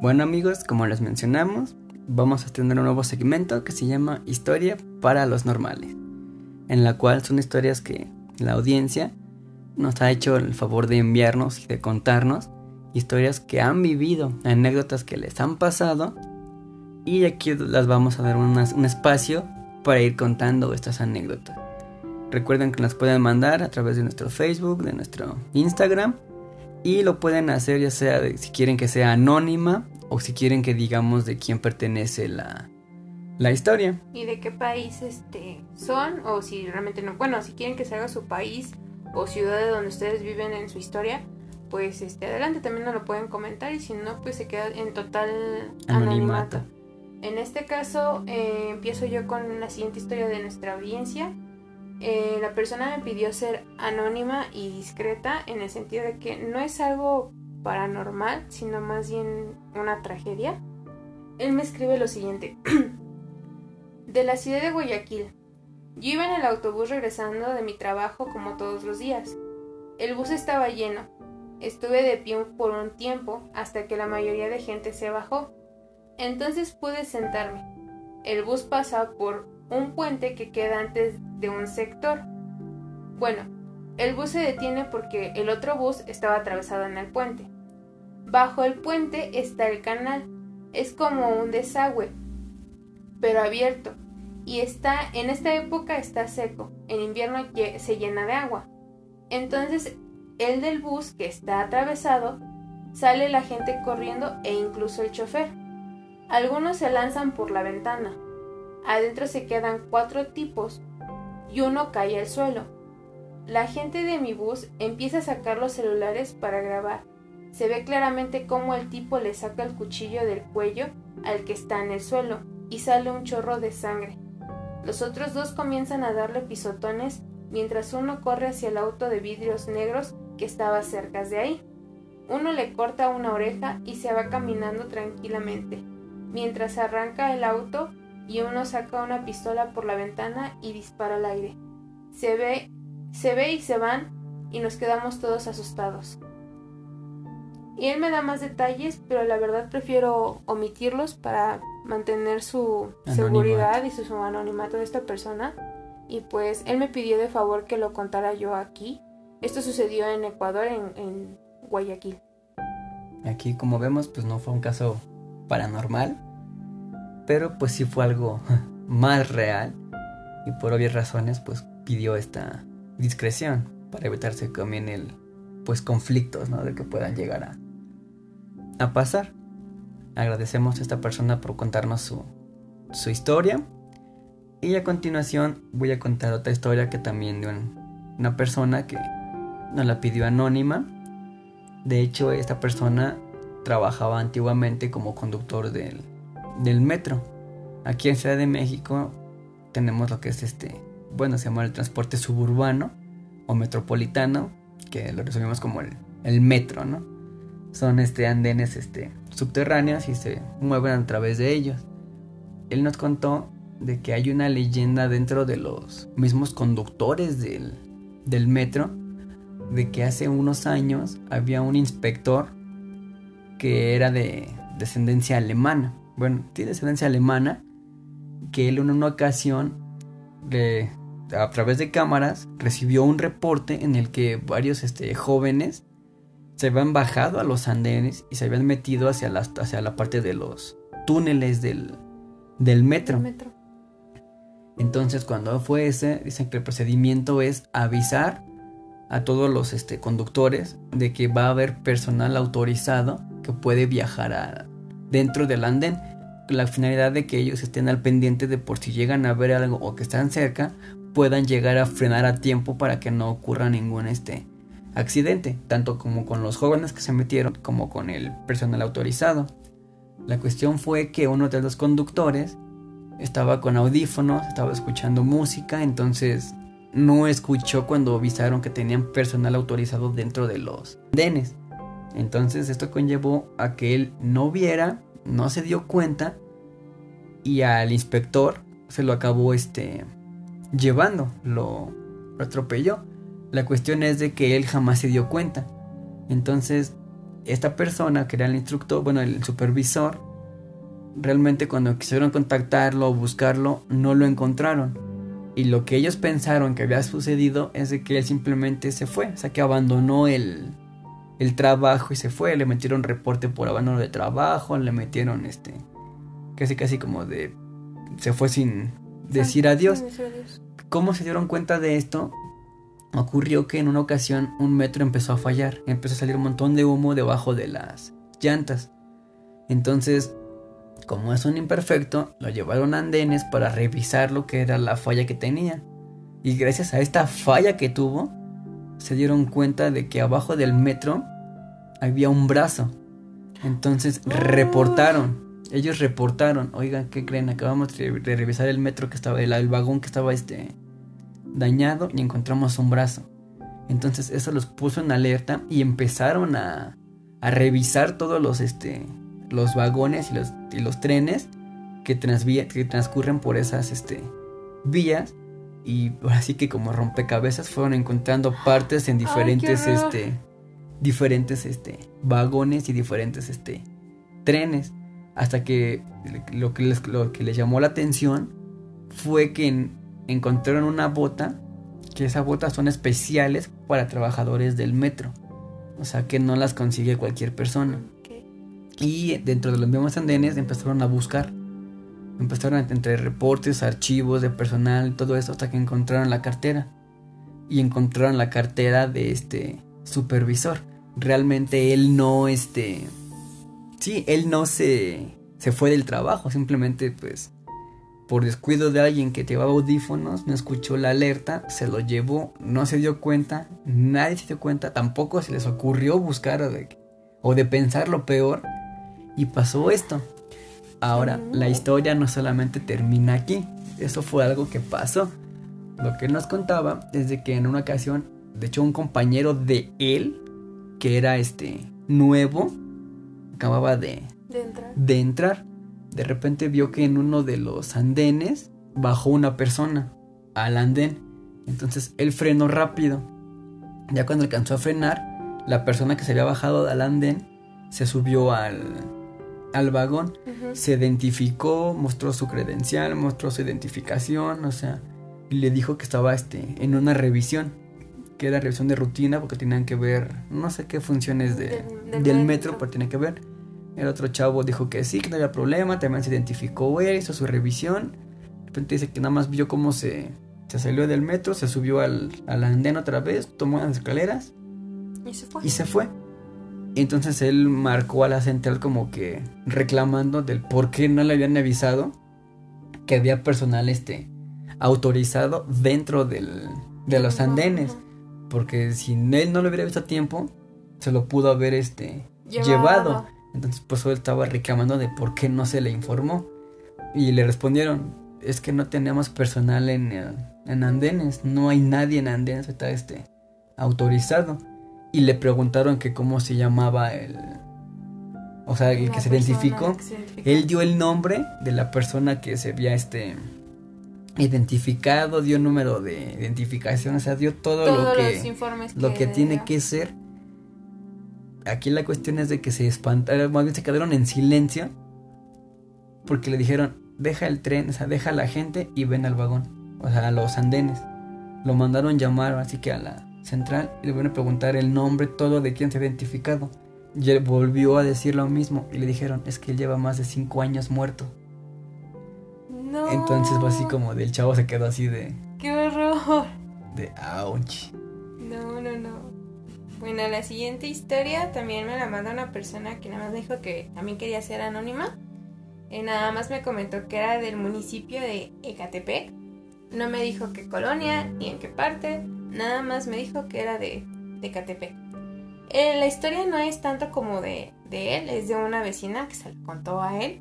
Bueno amigos, como les mencionamos, vamos a tener un nuevo segmento que se llama Historia para los normales, en la cual son historias que la audiencia nos ha hecho el favor de enviarnos de contarnos historias que han vivido, anécdotas que les han pasado y aquí las vamos a dar un espacio para ir contando estas anécdotas. Recuerden que las pueden mandar a través de nuestro Facebook, de nuestro Instagram y lo pueden hacer ya sea si quieren que sea anónima o si quieren que digamos de quién pertenece la, la historia. Y de qué país este, son, o si realmente no. Bueno, si quieren que salga su país o ciudad de donde ustedes viven en su historia, pues este, adelante también nos lo pueden comentar y si no, pues se queda en total anonimato. En este caso, eh, empiezo yo con la siguiente historia de nuestra audiencia. Eh, la persona me pidió ser anónima y discreta en el sentido de que no es algo paranormal, sino más bien una tragedia, él me escribe lo siguiente. de la ciudad de Guayaquil. Yo iba en el autobús regresando de mi trabajo como todos los días. El bus estaba lleno. Estuve de pie por un tiempo hasta que la mayoría de gente se bajó. Entonces pude sentarme. El bus pasa por un puente que queda antes de un sector. Bueno, el bus se detiene porque el otro bus estaba atravesado en el puente. Bajo el puente está el canal. Es como un desagüe, pero abierto. Y está, en esta época está seco. En invierno se llena de agua. Entonces, el del bus que está atravesado, sale la gente corriendo e incluso el chofer. Algunos se lanzan por la ventana. Adentro se quedan cuatro tipos y uno cae al suelo. La gente de mi bus empieza a sacar los celulares para grabar. Se ve claramente cómo el tipo le saca el cuchillo del cuello al que está en el suelo y sale un chorro de sangre. Los otros dos comienzan a darle pisotones mientras uno corre hacia el auto de vidrios negros que estaba cerca de ahí. Uno le corta una oreja y se va caminando tranquilamente, mientras arranca el auto y uno saca una pistola por la ventana y dispara al aire. Se ve se ve y se van y nos quedamos todos asustados. Y él me da más detalles, pero la verdad prefiero omitirlos para mantener su seguridad y su anonimato de esta persona. Y pues él me pidió de favor que lo contara yo aquí. Esto sucedió en Ecuador, en, en Guayaquil. Aquí, como vemos, pues no fue un caso paranormal, pero pues sí fue algo más real. Y por obvias razones, pues pidió esta, discreción para evitarse también el pues conflictos ¿no? de que puedan llegar a, a pasar. Agradecemos a esta persona por contarnos su, su historia. Y a continuación voy a contar otra historia que también de una persona que nos la pidió anónima. De hecho, esta persona trabajaba antiguamente como conductor del, del metro. Aquí en Ciudad de México tenemos lo que es este bueno, se llama el transporte suburbano o metropolitano, que lo resumimos como el, metro, ¿no? Son este andenes este, subterráneos y se mueven a través de ellos. Él nos contó de que hay una leyenda dentro de los mismos conductores del, del metro, de que hace unos años había un inspector que era de descendencia alemana. Bueno, tiene descendencia alemana, que él en una ocasión le a través de cámaras recibió un reporte en el que varios este, jóvenes se habían bajado a los andenes y se habían metido hacia la, hacia la parte de los túneles del, metro. metro. Entonces cuando fue ese, dicen que el procedimiento es avisar a todos los este, conductores de que va a haber personal autorizado que puede viajar dentro del andén la finalidad de que ellos estén al pendiente de por si llegan a ver algo o que están cerca, puedan llegar a frenar a tiempo para que no ocurra ningún este accidente, tanto como con los jóvenes que se metieron como con el personal autorizado. La cuestión fue que uno de los conductores estaba con audífonos, estaba escuchando música, entonces no escuchó cuando avisaron que tenían personal autorizado dentro de los andenes. Entonces esto conllevó a que él no viera, no se dio cuenta y al inspector se lo acabó este llevando, lo, lo atropelló. La cuestión es de que él jamás se dio cuenta. Entonces, esta persona que era el instructor, bueno, el supervisor, realmente cuando quisieron contactarlo o buscarlo, no lo encontraron. Y lo que ellos pensaron que había sucedido es de que él simplemente se fue, o sea, que abandonó el, el trabajo y se fue. Le metieron reporte por abandono de trabajo, le metieron este, casi casi como de, se fue sin decir adiós. ¿Cómo se dieron cuenta de esto? ocurrió que en una ocasión un metro empezó a fallar, empezó a salir un montón de humo debajo de las llantas. Entonces, como es un imperfecto, lo llevaron a andenes para revisar lo que era la falla que tenía. Y gracias a esta falla que tuvo, se dieron cuenta de que abajo del metro había un brazo. Entonces reportaron. Ellos reportaron, oigan, ¿qué creen? Acabamos de revisar el metro que estaba, el, el vagón que estaba este, dañado y encontramos un brazo. Entonces eso los puso en alerta y empezaron a, a revisar todos los, este, los vagones y los, y los trenes que, que transcurren por esas este, vías. Y así que como rompecabezas fueron encontrando partes en diferentes, este, diferentes este, vagones y diferentes este, trenes. Hasta que lo que, les, lo que les llamó la atención fue que en, encontraron una bota, que esas botas son especiales para trabajadores del metro. O sea que no las consigue cualquier persona. Y dentro de los mismos andenes empezaron a buscar. Empezaron a entre reportes, archivos de personal, todo eso hasta que encontraron la cartera. Y encontraron la cartera de este supervisor. Realmente él no, este... Sí, él no se, se fue del trabajo, simplemente pues por descuido de alguien que llevaba audífonos, no escuchó la alerta, se lo llevó, no se dio cuenta, nadie se dio cuenta, tampoco se les ocurrió buscar o de, o de pensar lo peor y pasó esto. Ahora, la historia no solamente termina aquí, eso fue algo que pasó. Lo que nos contaba es de que en una ocasión, de hecho un compañero de él, que era este nuevo, acababa de, de entrar. De entrar de repente vio que en uno de los andenes bajó una persona al andén. Entonces él frenó rápido. Ya cuando alcanzó a frenar, la persona que se había bajado al andén se subió al, al vagón, se identificó, mostró su credencial, mostró su identificación, o sea, y le dijo que estaba este, en una revisión, que era revisión de rutina porque tenían que ver, no sé qué funciones de, del, metro, pero tienen que ver. El otro chavo dijo que sí, que no había problema, también se identificó él, hizo su revisión. De repente dice que nada más vio cómo se, se salió del metro, se subió al, al andén otra vez, tomó las escaleras y se fue. Y se fue. Entonces él marcó a la central como que reclamando del por qué no le habían avisado que había personal este autorizado dentro del, de los andenes. Porque si él no lo hubiera visto a tiempo, se lo pudo haber este llevado. Entonces pues él estaba reclamando de por qué no se le informó. Y le respondieron, es que no tenemos personal en, en andenes, no hay nadie en andenes, está este autorizado. Y le preguntaron que cómo se llamaba el... O sea, el que se, identificó, Él dio el nombre de la persona que se había este identificado, dio número de identificación, o sea, dio todo lo que, lo que tiene que ser aquí la cuestión es de que se espantaron, más bien se quedaron en silencio porque le dijeron, deja el tren, o sea, deja a la gente y ven al vagón, o sea, a los andenes. Lo mandaron llamar así que a la central y le van a preguntar el nombre, todo de quién se ha identificado. Y él volvió a decir lo mismo y le dijeron, es que él lleva más de cinco años muerto. No. Entonces fue así como del chavo se quedó así de... ¡Qué horror! De ouch. No, no, no. Bueno, la siguiente historia también me la manda una persona que nada más me dijo que también quería ser anónima. Y nada más me comentó que era del municipio de Ecatepec. No me dijo qué colonia ni en qué parte. Nada más me dijo que era de, de Ecatepec. Eh, la historia no es tanto como de, de él, es de una vecina que se lo contó a él.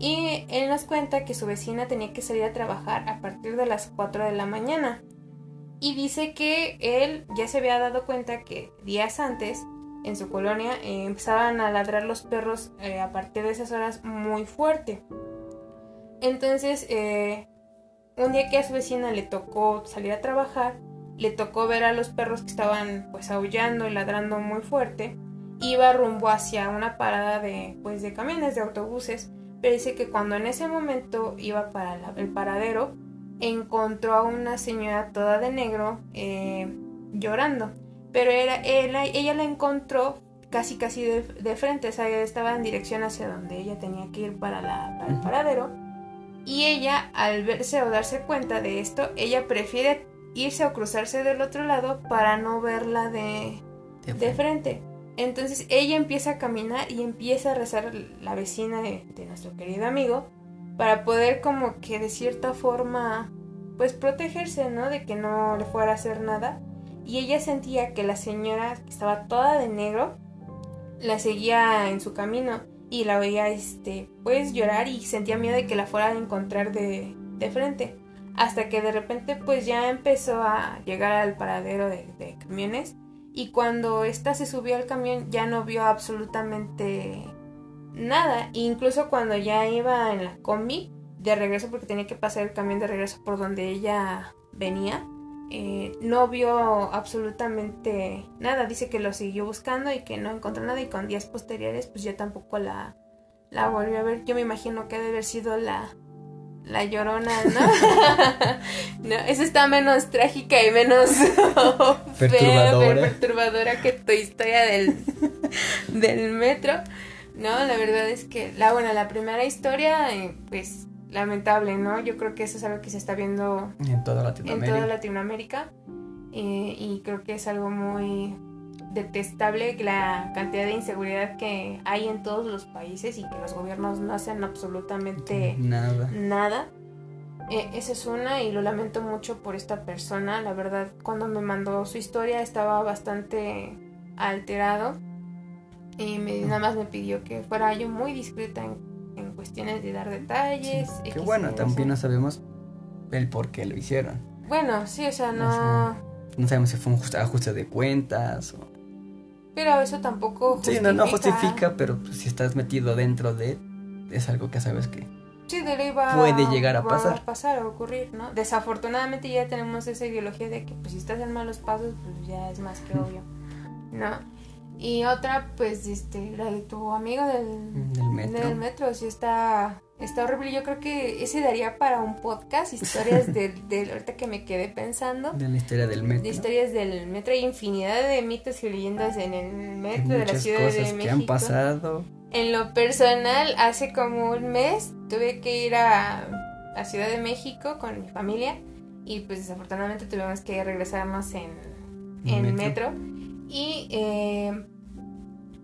Y él nos cuenta que su vecina tenía que salir a trabajar a partir de las 4 de la mañana. Y dice que él ya se había dado cuenta que días antes en su colonia eh, empezaban a ladrar los perros eh, a partir de esas horas muy fuerte. Entonces, eh, un día que a su vecina le tocó salir a trabajar, le tocó ver a los perros que estaban pues aullando y ladrando muy fuerte. Iba rumbo hacia una parada de pues de camiones, de autobuses, pero dice que cuando en ese momento iba para el paradero, encontró a una señora toda de negro llorando pero era, ella la encontró casi casi de, frente, o sea, estaba en dirección hacia donde ella tenía que ir para, la, el paradero. Y ella, al verse o darse cuenta de esto, ella prefiere irse o cruzarse del otro lado para no verla de, de, frente. Entonces ella empieza a caminar y empieza a rezar la vecina de, de nuestro querido amigo para poder como que de cierta forma pues protegerse, ¿no? De que no le fuera a hacer nada y ella sentía que la señora, que estaba toda de negro, la seguía en su camino y la veía, este, pues llorar y sentía miedo de que la fuera a encontrar de, de frente. Hasta que de repente pues ya empezó a llegar al paradero de, de camiones y cuando ésta se subió al camión ya no vio absolutamente nada. incluso cuando ya iba en la combi de regreso porque tenía que pasar el camión de regreso por donde ella venía, eh, no vio absolutamente nada. Dice que lo siguió buscando y que no encontró nada y con días posteriores pues ya tampoco la, la volvió a ver. Yo me imagino que debe haber sido la, la llorona, ¿no? no, esa está menos trágica y menos perturbadora. perturbadora que tu historia del, del metro. No, la verdad es que la bueno, la primera historia, eh, pues lamentable, ¿no? Yo creo que eso es algo que se está viendo en toda Latinoamérica. En toda Latinoamérica. Eh, y creo que es algo muy detestable la cantidad de inseguridad que hay en todos los países y que los gobiernos no hacen absolutamente nada. nada. Eh, esa es una y lo lamento mucho por esta persona. La verdad, cuando me mandó su historia estaba bastante alterado y me, nada más me pidió que fuera yo muy discreta en en cuestiones de dar detalles. que bueno, también no sabemos el por qué lo hicieron. Bueno, sí, o sea, no... No sabemos si fue un ajuste de cuentas o... Pero eso tampoco justifica. Sí, no, no justifica, pero pues, si estás metido dentro de... Es algo que sabes que... Sí, de ley va, puede llegar a pasar. A pasar, a ocurrir, ¿no? Desafortunadamente ya tenemos esa ideología de que pues si estás en malos pasos, pues ya es más que obvio, ¿no? Y otra, pues, este, la de tu amigo del, del metro. Del metro, sí está, está horrible. Yo creo que ese daría para un podcast, historias del, del, ahorita que me quedé pensando. De la historia del metro. De historias del metro. Hay infinidad de mitos y leyendas en el metro de la Ciudad de México. que han pasado. En lo personal, hace como un mes tuve que ir a la Ciudad de México con mi familia y pues desafortunadamente tuvimos que regresarnos en, en metro. metro. Y eh,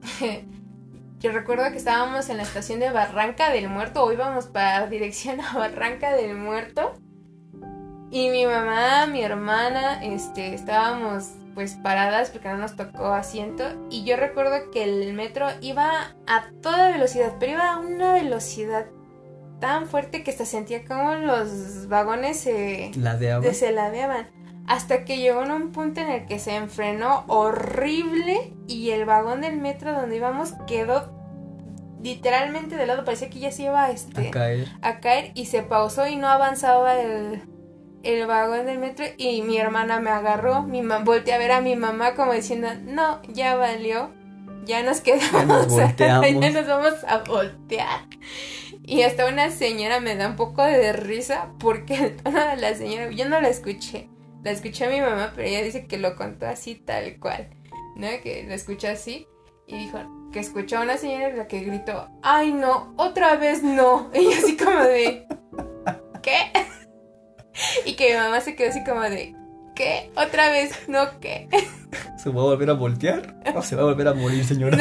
yo recuerdo que estábamos en la estación de Barranca del Muerto o íbamos para dirección a Barranca del Muerto. Y mi mamá, mi hermana, este, estábamos pues paradas porque no nos tocó asiento. Y yo recuerdo que el metro iba a toda velocidad, pero iba a una velocidad tan fuerte que se sentía como los vagones se ladeaban. se ladeaban hasta que llegó en un punto en el que se enfrenó horrible y el vagón del metro donde íbamos quedó literalmente de lado, parecía que ya se iba este, a, caer. a caer y se pausó y no avanzaba el, el vagón del metro y mi hermana me agarró, mi volteé a ver a mi mamá como diciendo, no, ya valió, ya nos quedamos, ya nos, ya nos vamos a voltear. Y hasta una señora me da un poco de risa porque el tono de la señora, yo no la escuché, la escuché a mi mamá, pero ella dice que lo contó así tal cual, ¿no? Que lo escuchó así y dijo que escuchó a una señora la que gritó, ay no, otra vez no. Y así como de, ¿qué? Y que mi mamá se quedó así como de, ¿qué? ¿Otra vez? ¿No qué? ¿Se va a volver a voltear? ¿O se va a volver a morir, señora?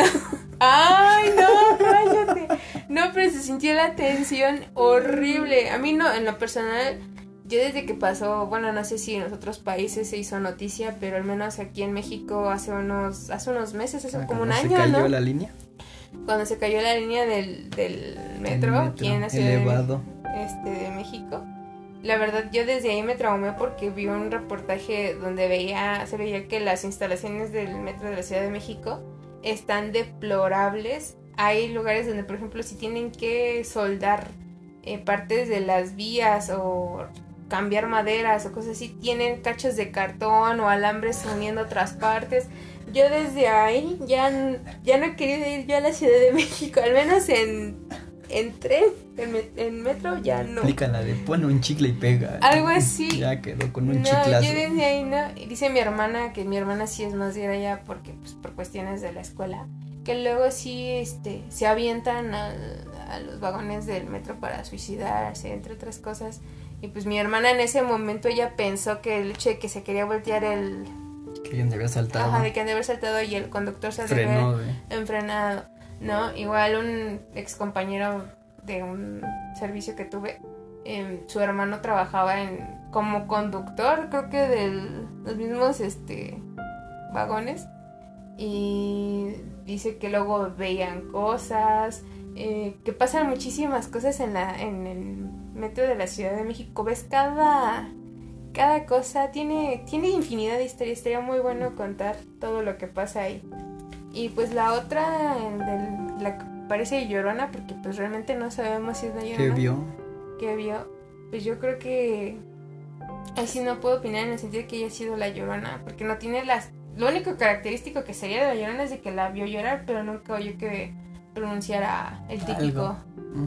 Ay, no, cállate. No, pero se sintió la tensión horrible. A mí no, en lo personal, yo desde que pasó, bueno, no sé si en otros países se hizo noticia, pero al menos aquí en México hace unos, hace unos meses, hace como un año, ¿no? ¿Se cayó la línea? Cuando se cayó la línea del, del metro, aquí en la ciudad elevado. De, este, de México. la verdad yo desde ahí me traumé porque vi un reportaje donde veía, se veía que las instalaciones del metro de la Ciudad de México están deplorables. Hay lugares donde, por ejemplo, si tienen que soldar eh, partes de las vías o cambiar maderas o cosas así, tienen cachos de cartón o alambres uniendo otras partes. Yo desde ahí ya, ya no he querido ir yo a la Ciudad de México, al menos en en tren, en, metro, ya no. la de pone un chicle y pega. Algo así. Ya quedó con un no, chiclazo. Yo desde ahí no. Dice mi hermana que mi hermana sí es más de allá porque, pues, por cuestiones de la escuela. Que luego sí este, se avientan a, a los vagones del metro para suicidarse, entre otras cosas. Y pues mi hermana en ese momento ella pensó que el hecho de que se quería voltear el. Que alguien había saltado. Ajá, de que había saltado y el conductor se había enfrenado ¿no? Igual un ex compañero de un servicio que tuve, em, su hermano trabajaba en como conductor, creo que de los mismos este vagones y dice que luego veían cosas, eh, que pasan muchísimas cosas en la en el metro de la Ciudad de México, ves cada cada cosa tiene tiene infinidad de historias, estaría muy bueno contar todo lo que pasa ahí. Y pues la otra, el la que parece llorona, porque pues realmente no sabemos si es la llorona. ¿Qué vio? ¿Qué vio? Pues yo creo que así no puedo opinar en el sentido de que haya sido la llorona, porque no tiene las... Lo único característico que sería de la llorona es de que la vio llorar, pero nunca oyó que pronunciara el típico...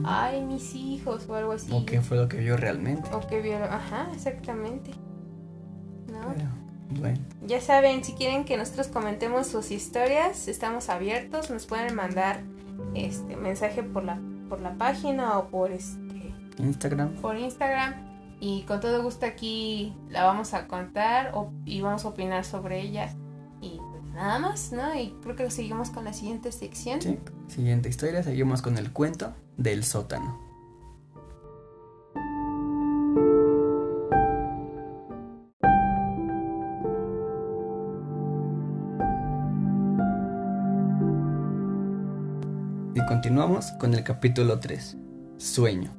Ay, mis hijos o algo así. O qué fue lo que vio realmente. O que vio, ajá, exactamente. ¿No? Bueno. Ya saben, si quieren que nosotros comentemos sus historias, estamos abiertos, nos pueden mandar este mensaje por la por la página o por este Instagram. Por Instagram y con todo gusto aquí la vamos a contar y vamos a opinar sobre ellas. Y nada más, ¿no? Y creo que seguimos con la siguiente sección. Sí, siguiente historia, seguimos con el cuento del sótano. Continuamos con el capítulo 3. Sueño.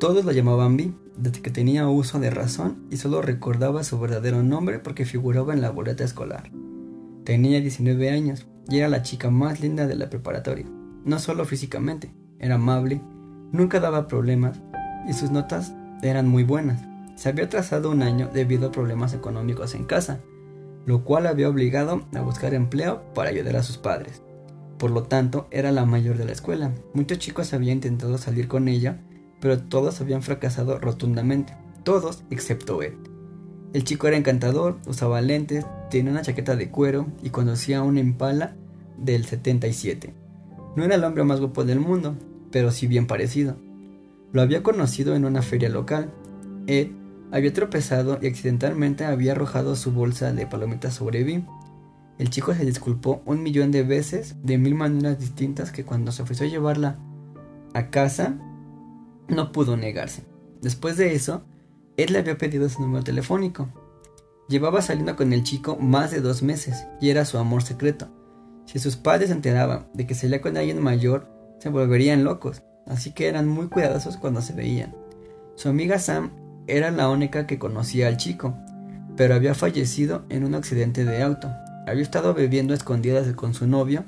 Todos la llamaban Vi desde que tenía uso de razón y solo recordaba su verdadero nombre porque figuraba en la boleta escolar. Tenía 19 años y era la chica más linda de la preparatoria. No solo físicamente, era amable, nunca daba problemas y sus notas eran muy buenas. Se había atrasado un año debido a problemas económicos en casa, lo cual había obligado a buscar empleo para ayudar a sus padres. Por lo tanto, era la mayor de la escuela. Muchos chicos habían intentado salir con ella, pero todos habían fracasado rotundamente. Todos excepto él. El chico era encantador, usaba lentes, tenía una chaqueta de cuero y conducía una impala del 77. No era el hombre más guapo del mundo, pero sí bien parecido. Lo había conocido en una feria local. Ed había tropezado y accidentalmente había arrojado su bolsa de palomitas sobre Bim el chico se disculpó un millón de veces de mil maneras distintas que cuando se ofreció llevarla a casa no pudo negarse. Después de eso, él le había pedido su número telefónico. Llevaba saliendo con el chico más de dos meses y era su amor secreto. Si sus padres se enteraban de que salía con alguien mayor, se volverían locos, así que eran muy cuidadosos cuando se veían. Su amiga Sam era la única que conocía al chico, pero había fallecido en un accidente de auto había estado bebiendo a escondidas con su novio.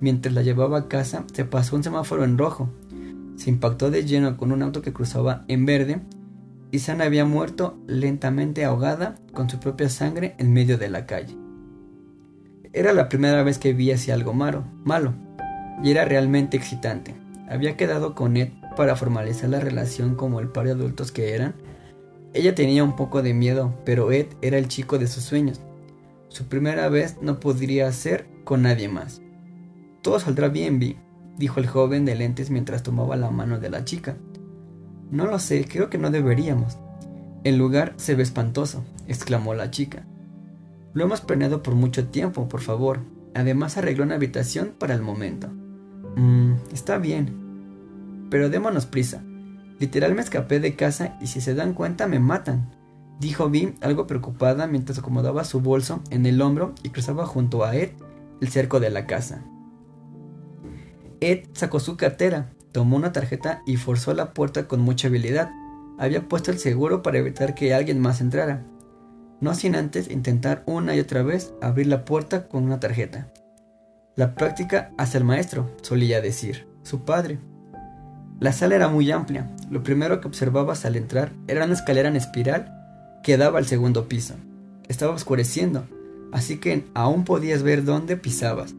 Mientras la llevaba a casa, se pasó un semáforo en rojo. Se impactó de lleno con un auto que cruzaba en verde y Sana había muerto lentamente ahogada con su propia sangre en medio de la calle. Era la primera vez que vi así algo malo, malo y era realmente excitante. Había quedado con Ed para formalizar la relación como el par de adultos que eran. Ella tenía un poco de miedo, pero Ed era el chico de sus sueños su primera vez no podría ser con nadie más. Todo saldrá bien, Vi, dijo el joven de lentes mientras tomaba la mano de la chica. No lo sé, creo que no deberíamos. El lugar se ve espantoso, exclamó la chica. Lo hemos planeado por mucho tiempo, por favor. Además arregló una habitación para el momento. Mmm, está bien. Pero démonos prisa. Literal me escapé de casa y si se dan cuenta me matan dijo Vi algo preocupada mientras acomodaba su bolso en el hombro y cruzaba junto a Ed el cerco de la casa. Ed sacó su cartera, tomó una tarjeta y forzó la puerta con mucha habilidad. había puesto el seguro para evitar que alguien más entrara, no sin antes intentar una y otra vez abrir la puerta con una tarjeta. La práctica hace el maestro, solía decir, su padre. La sala era muy amplia. Lo primero que observabas al entrar era una escalera en espiral que daba al segundo piso. Estaba oscureciendo, así que aún podías ver dónde pisabas.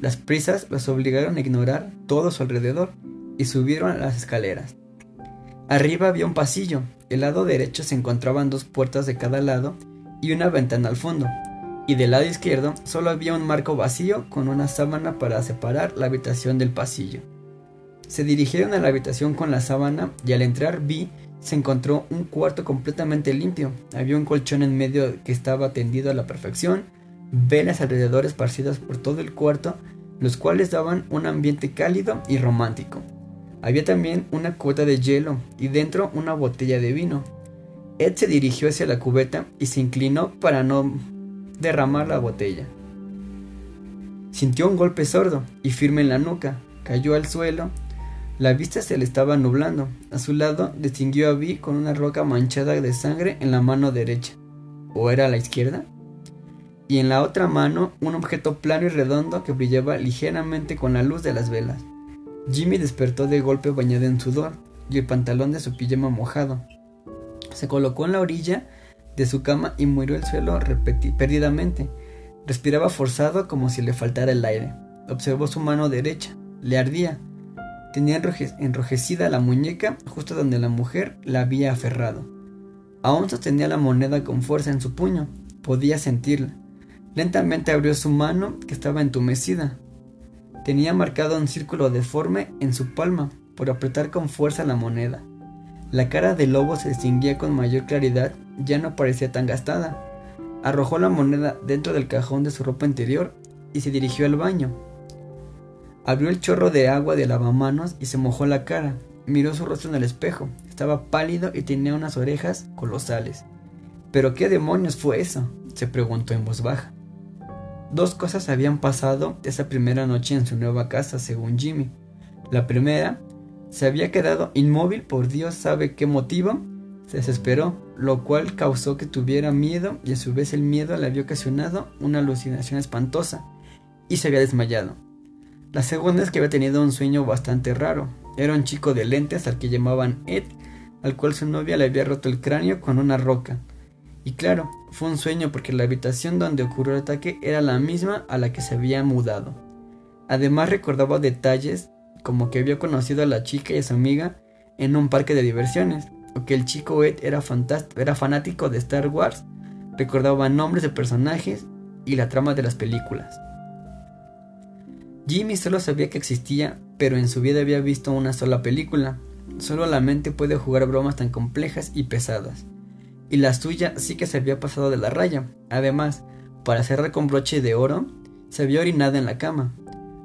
Las prisas los obligaron a ignorar todo su alrededor y subieron a las escaleras. Arriba había un pasillo. El lado derecho se encontraban dos puertas de cada lado y una ventana al fondo. Y del lado izquierdo solo había un marco vacío con una sábana para separar la habitación del pasillo. Se dirigieron a la habitación con la sábana y al entrar vi se encontró un cuarto completamente limpio. Había un colchón en medio que estaba tendido a la perfección, velas alrededor esparcidas por todo el cuarto, los cuales daban un ambiente cálido y romántico. Había también una cubeta de hielo y dentro una botella de vino. Ed se dirigió hacia la cubeta y se inclinó para no derramar la botella. Sintió un golpe sordo y firme en la nuca. Cayó al suelo. La vista se le estaba nublando. A su lado distinguió a Vi con una roca manchada de sangre en la mano derecha. ¿O era la izquierda? Y en la otra mano un objeto plano y redondo que brillaba ligeramente con la luz de las velas. Jimmy despertó de golpe bañado en sudor y el pantalón de su pijama mojado. Se colocó en la orilla de su cama y murió el suelo perdidamente. Respiraba forzado como si le faltara el aire. Observó su mano derecha. Le ardía. Tenía enrojecida la muñeca justo donde la mujer la había aferrado. Aún sostenía la moneda con fuerza en su puño. Podía sentirla. Lentamente abrió su mano que estaba entumecida. Tenía marcado un círculo deforme en su palma por apretar con fuerza la moneda. La cara del lobo se distinguía con mayor claridad, ya no parecía tan gastada. Arrojó la moneda dentro del cajón de su ropa interior y se dirigió al baño. Abrió el chorro de agua de lavamanos y se mojó la cara. Miró su rostro en el espejo. Estaba pálido y tenía unas orejas colosales. ¿Pero qué demonios fue eso? se preguntó en voz baja. Dos cosas habían pasado esa primera noche en su nueva casa, según Jimmy. La primera, se había quedado inmóvil por Dios sabe qué motivo, se desesperó, lo cual causó que tuviera miedo y a su vez el miedo le había ocasionado una alucinación espantosa y se había desmayado. La segunda es que había tenido un sueño bastante raro. Era un chico de lentes al que llamaban Ed, al cual su novia le había roto el cráneo con una roca. Y claro, fue un sueño porque la habitación donde ocurrió el ataque era la misma a la que se había mudado. Además recordaba detalles como que había conocido a la chica y a su amiga en un parque de diversiones, o que el chico Ed era, fanático de Star Wars, recordaba nombres de personajes y la trama de las películas. Jimmy solo sabía que existía, pero en su vida había visto una sola película. Solo la mente puede jugar bromas tan complejas y pesadas y la suya sí que se había pasado de la raya. Además, para cerrar con broche de oro, se había orinado en la cama,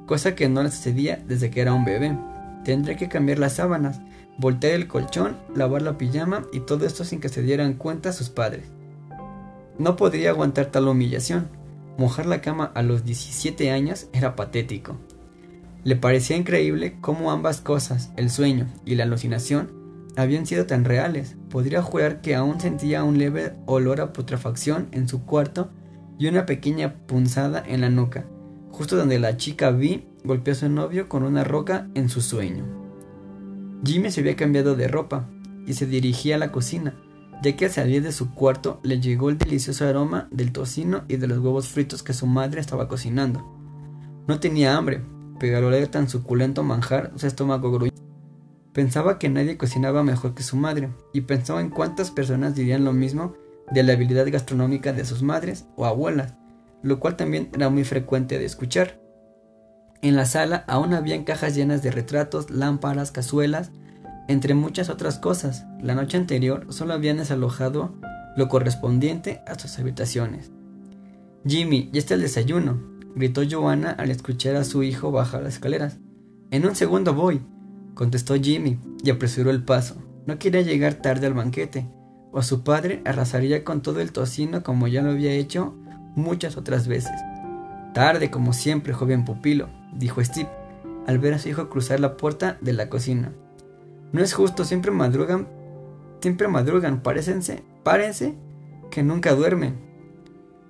cosa que no le sucedía desde que era un bebé. Tendría que cambiar las sábanas, voltear el colchón, lavar la pijama y todo esto sin que se dieran cuenta sus padres. No podría aguantar tal humillación. Mojar la cama a los 17 años era patético. Le parecía increíble cómo ambas cosas, el sueño y la alucinación, habían sido tan reales. Podría jurar que aún sentía un leve olor a putrefacción en su cuarto y una pequeña punzada en la nuca, justo donde la chica Vi golpeó a su novio con una roca en su sueño. Jimmy se había cambiado de ropa y se dirigía a la cocina, ya que al salir de su cuarto le llegó el delicioso aroma del tocino y de los huevos fritos que su madre estaba cocinando. No tenía hambre, pero al oler tan suculento manjar su estómago gruñó. Pensaba que nadie cocinaba mejor que su madre, y pensó en cuántas personas dirían lo mismo de la habilidad gastronómica de sus madres o abuelas, lo cual también era muy frecuente de escuchar. En la sala aún habían cajas llenas de retratos, lámparas, cazuelas, entre muchas otras cosas. La noche anterior solo habían desalojado lo correspondiente a sus habitaciones. Jimmy, ya está el desayuno, gritó Joanna al escuchar a su hijo bajar las escaleras. En un segundo voy contestó Jimmy, y apresuró el paso. No quería llegar tarde al banquete, o su padre arrasaría con todo el tocino como ya lo había hecho muchas otras veces. Tarde como siempre, joven pupilo, dijo Steve, al ver a su hijo cruzar la puerta de la cocina. No es justo, siempre madrugan Siempre madrugan, parecense, párense que nunca duermen.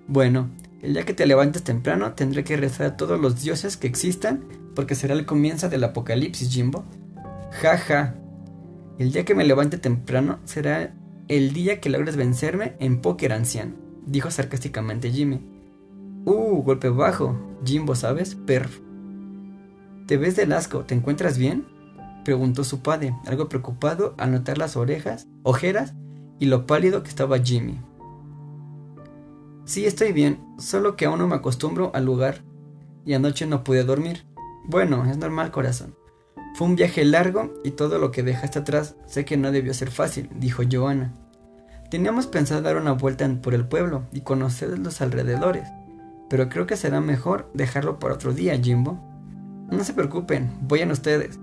Bueno, el día que te levantes temprano tendré que rezar a todos los dioses que existan porque será el comienzo del apocalipsis, Jimbo. Ja, ja. El día que me levante temprano será el día que logres vencerme en póker anciano, dijo sarcásticamente Jimmy. Uh, golpe bajo. Jimbo, ¿sabes? Perf. ¿Te ves del asco? ¿Te encuentras bien? preguntó su padre, algo preocupado al notar las orejas, ojeras y lo pálido que estaba Jimmy. Sí, estoy bien, solo que aún no me acostumbro al lugar y anoche no pude dormir. Bueno, es normal, corazón. Fue un viaje largo y todo lo que dejaste atrás sé que no debió ser fácil, dijo Joana. Teníamos pensado dar una vuelta por el pueblo y conocer los alrededores, pero creo que será mejor dejarlo para otro día, Jimbo. No se preocupen, vayan ustedes.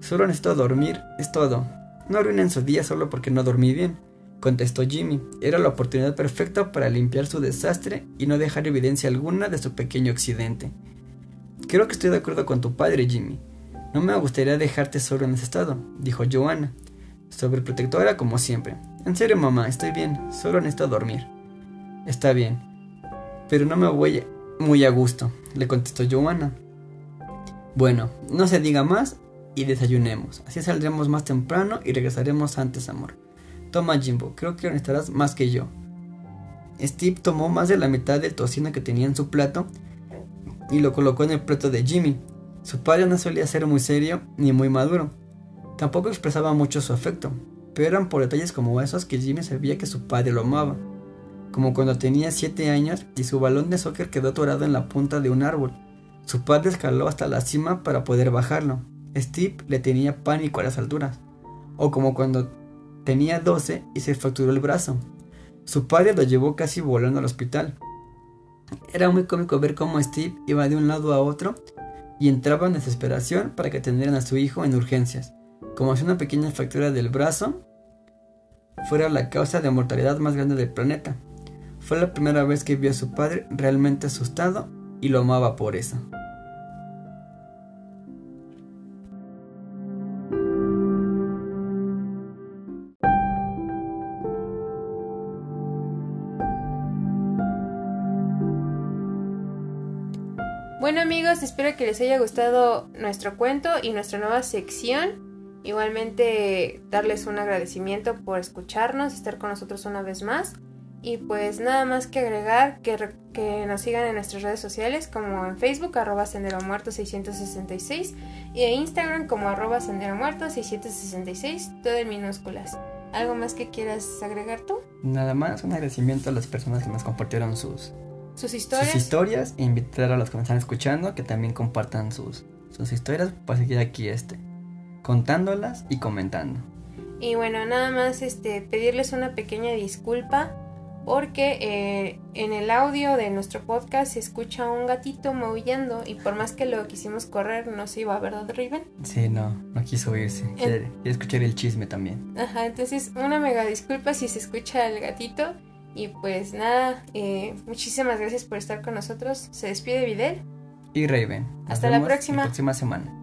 Solo necesito dormir, es todo. No arruinen su día solo porque no dormí bien contestó Jimmy. Era la oportunidad perfecta para limpiar su desastre y no dejar evidencia alguna de su pequeño accidente. Creo que estoy de acuerdo con tu padre, Jimmy. No me gustaría dejarte solo en ese estado, dijo Joanna, sobreprotectora como siempre. En serio, mamá, estoy bien, solo necesito dormir. Está bien, pero no me voy muy a gusto, le contestó Joanna. Bueno, no se diga más y desayunemos. Así saldremos más temprano y regresaremos antes, amor. Toma Jimbo, creo que necesitarás más que yo. Steve tomó más de la mitad del tocino que tenía en su plato y lo colocó en el plato de Jimmy. Su padre no solía ser muy serio ni muy maduro. Tampoco expresaba mucho su afecto, pero eran por detalles como esos que Jimmy sabía que su padre lo amaba. Como cuando tenía 7 años y su balón de soccer quedó atorado en la punta de un árbol. Su padre escaló hasta la cima para poder bajarlo. Steve le tenía pánico a las alturas. O como cuando Tenía 12 y se fracturó el brazo. Su padre lo llevó casi volando al hospital. Era muy cómico ver cómo Steve iba de un lado a otro y entraba en desesperación para que atendieran a su hijo en urgencias, como si una pequeña fractura del brazo fuera la causa de mortalidad más grande del planeta. Fue la primera vez que vio a su padre realmente asustado y lo amaba por eso. Espero que les haya gustado nuestro cuento y nuestra nueva sección. Igualmente darles un agradecimiento por escucharnos, estar con nosotros una vez más. Y pues nada más que agregar que, que nos sigan en nuestras redes sociales como en Facebook arroba Sendero Muerto 666 y en Instagram como arroba Sendero Muerto 666, todo en minúsculas. ¿Algo más que quieras agregar tú? Nada más, un agradecimiento a las personas que nos compartieron sus sus historias. Sus historias e invitar a los que me están escuchando que también compartan sus, sus historias para seguir aquí este, contándolas y comentando. Y bueno, nada más este, pedirles una pequeña disculpa porque eh, en el audio de nuestro podcast se escucha un gatito maullando y por más que lo quisimos correr no se iba, ¿verdad, Riven? Sí, no, no quiso irse. Quiere, escuchar el chisme también. Ajá, entonces una mega disculpa si se escucha el gatito. Y pues nada, eh, muchísimas gracias por estar con nosotros. Se despide Videl. Y Raven. Hasta la próxima. próxima semana.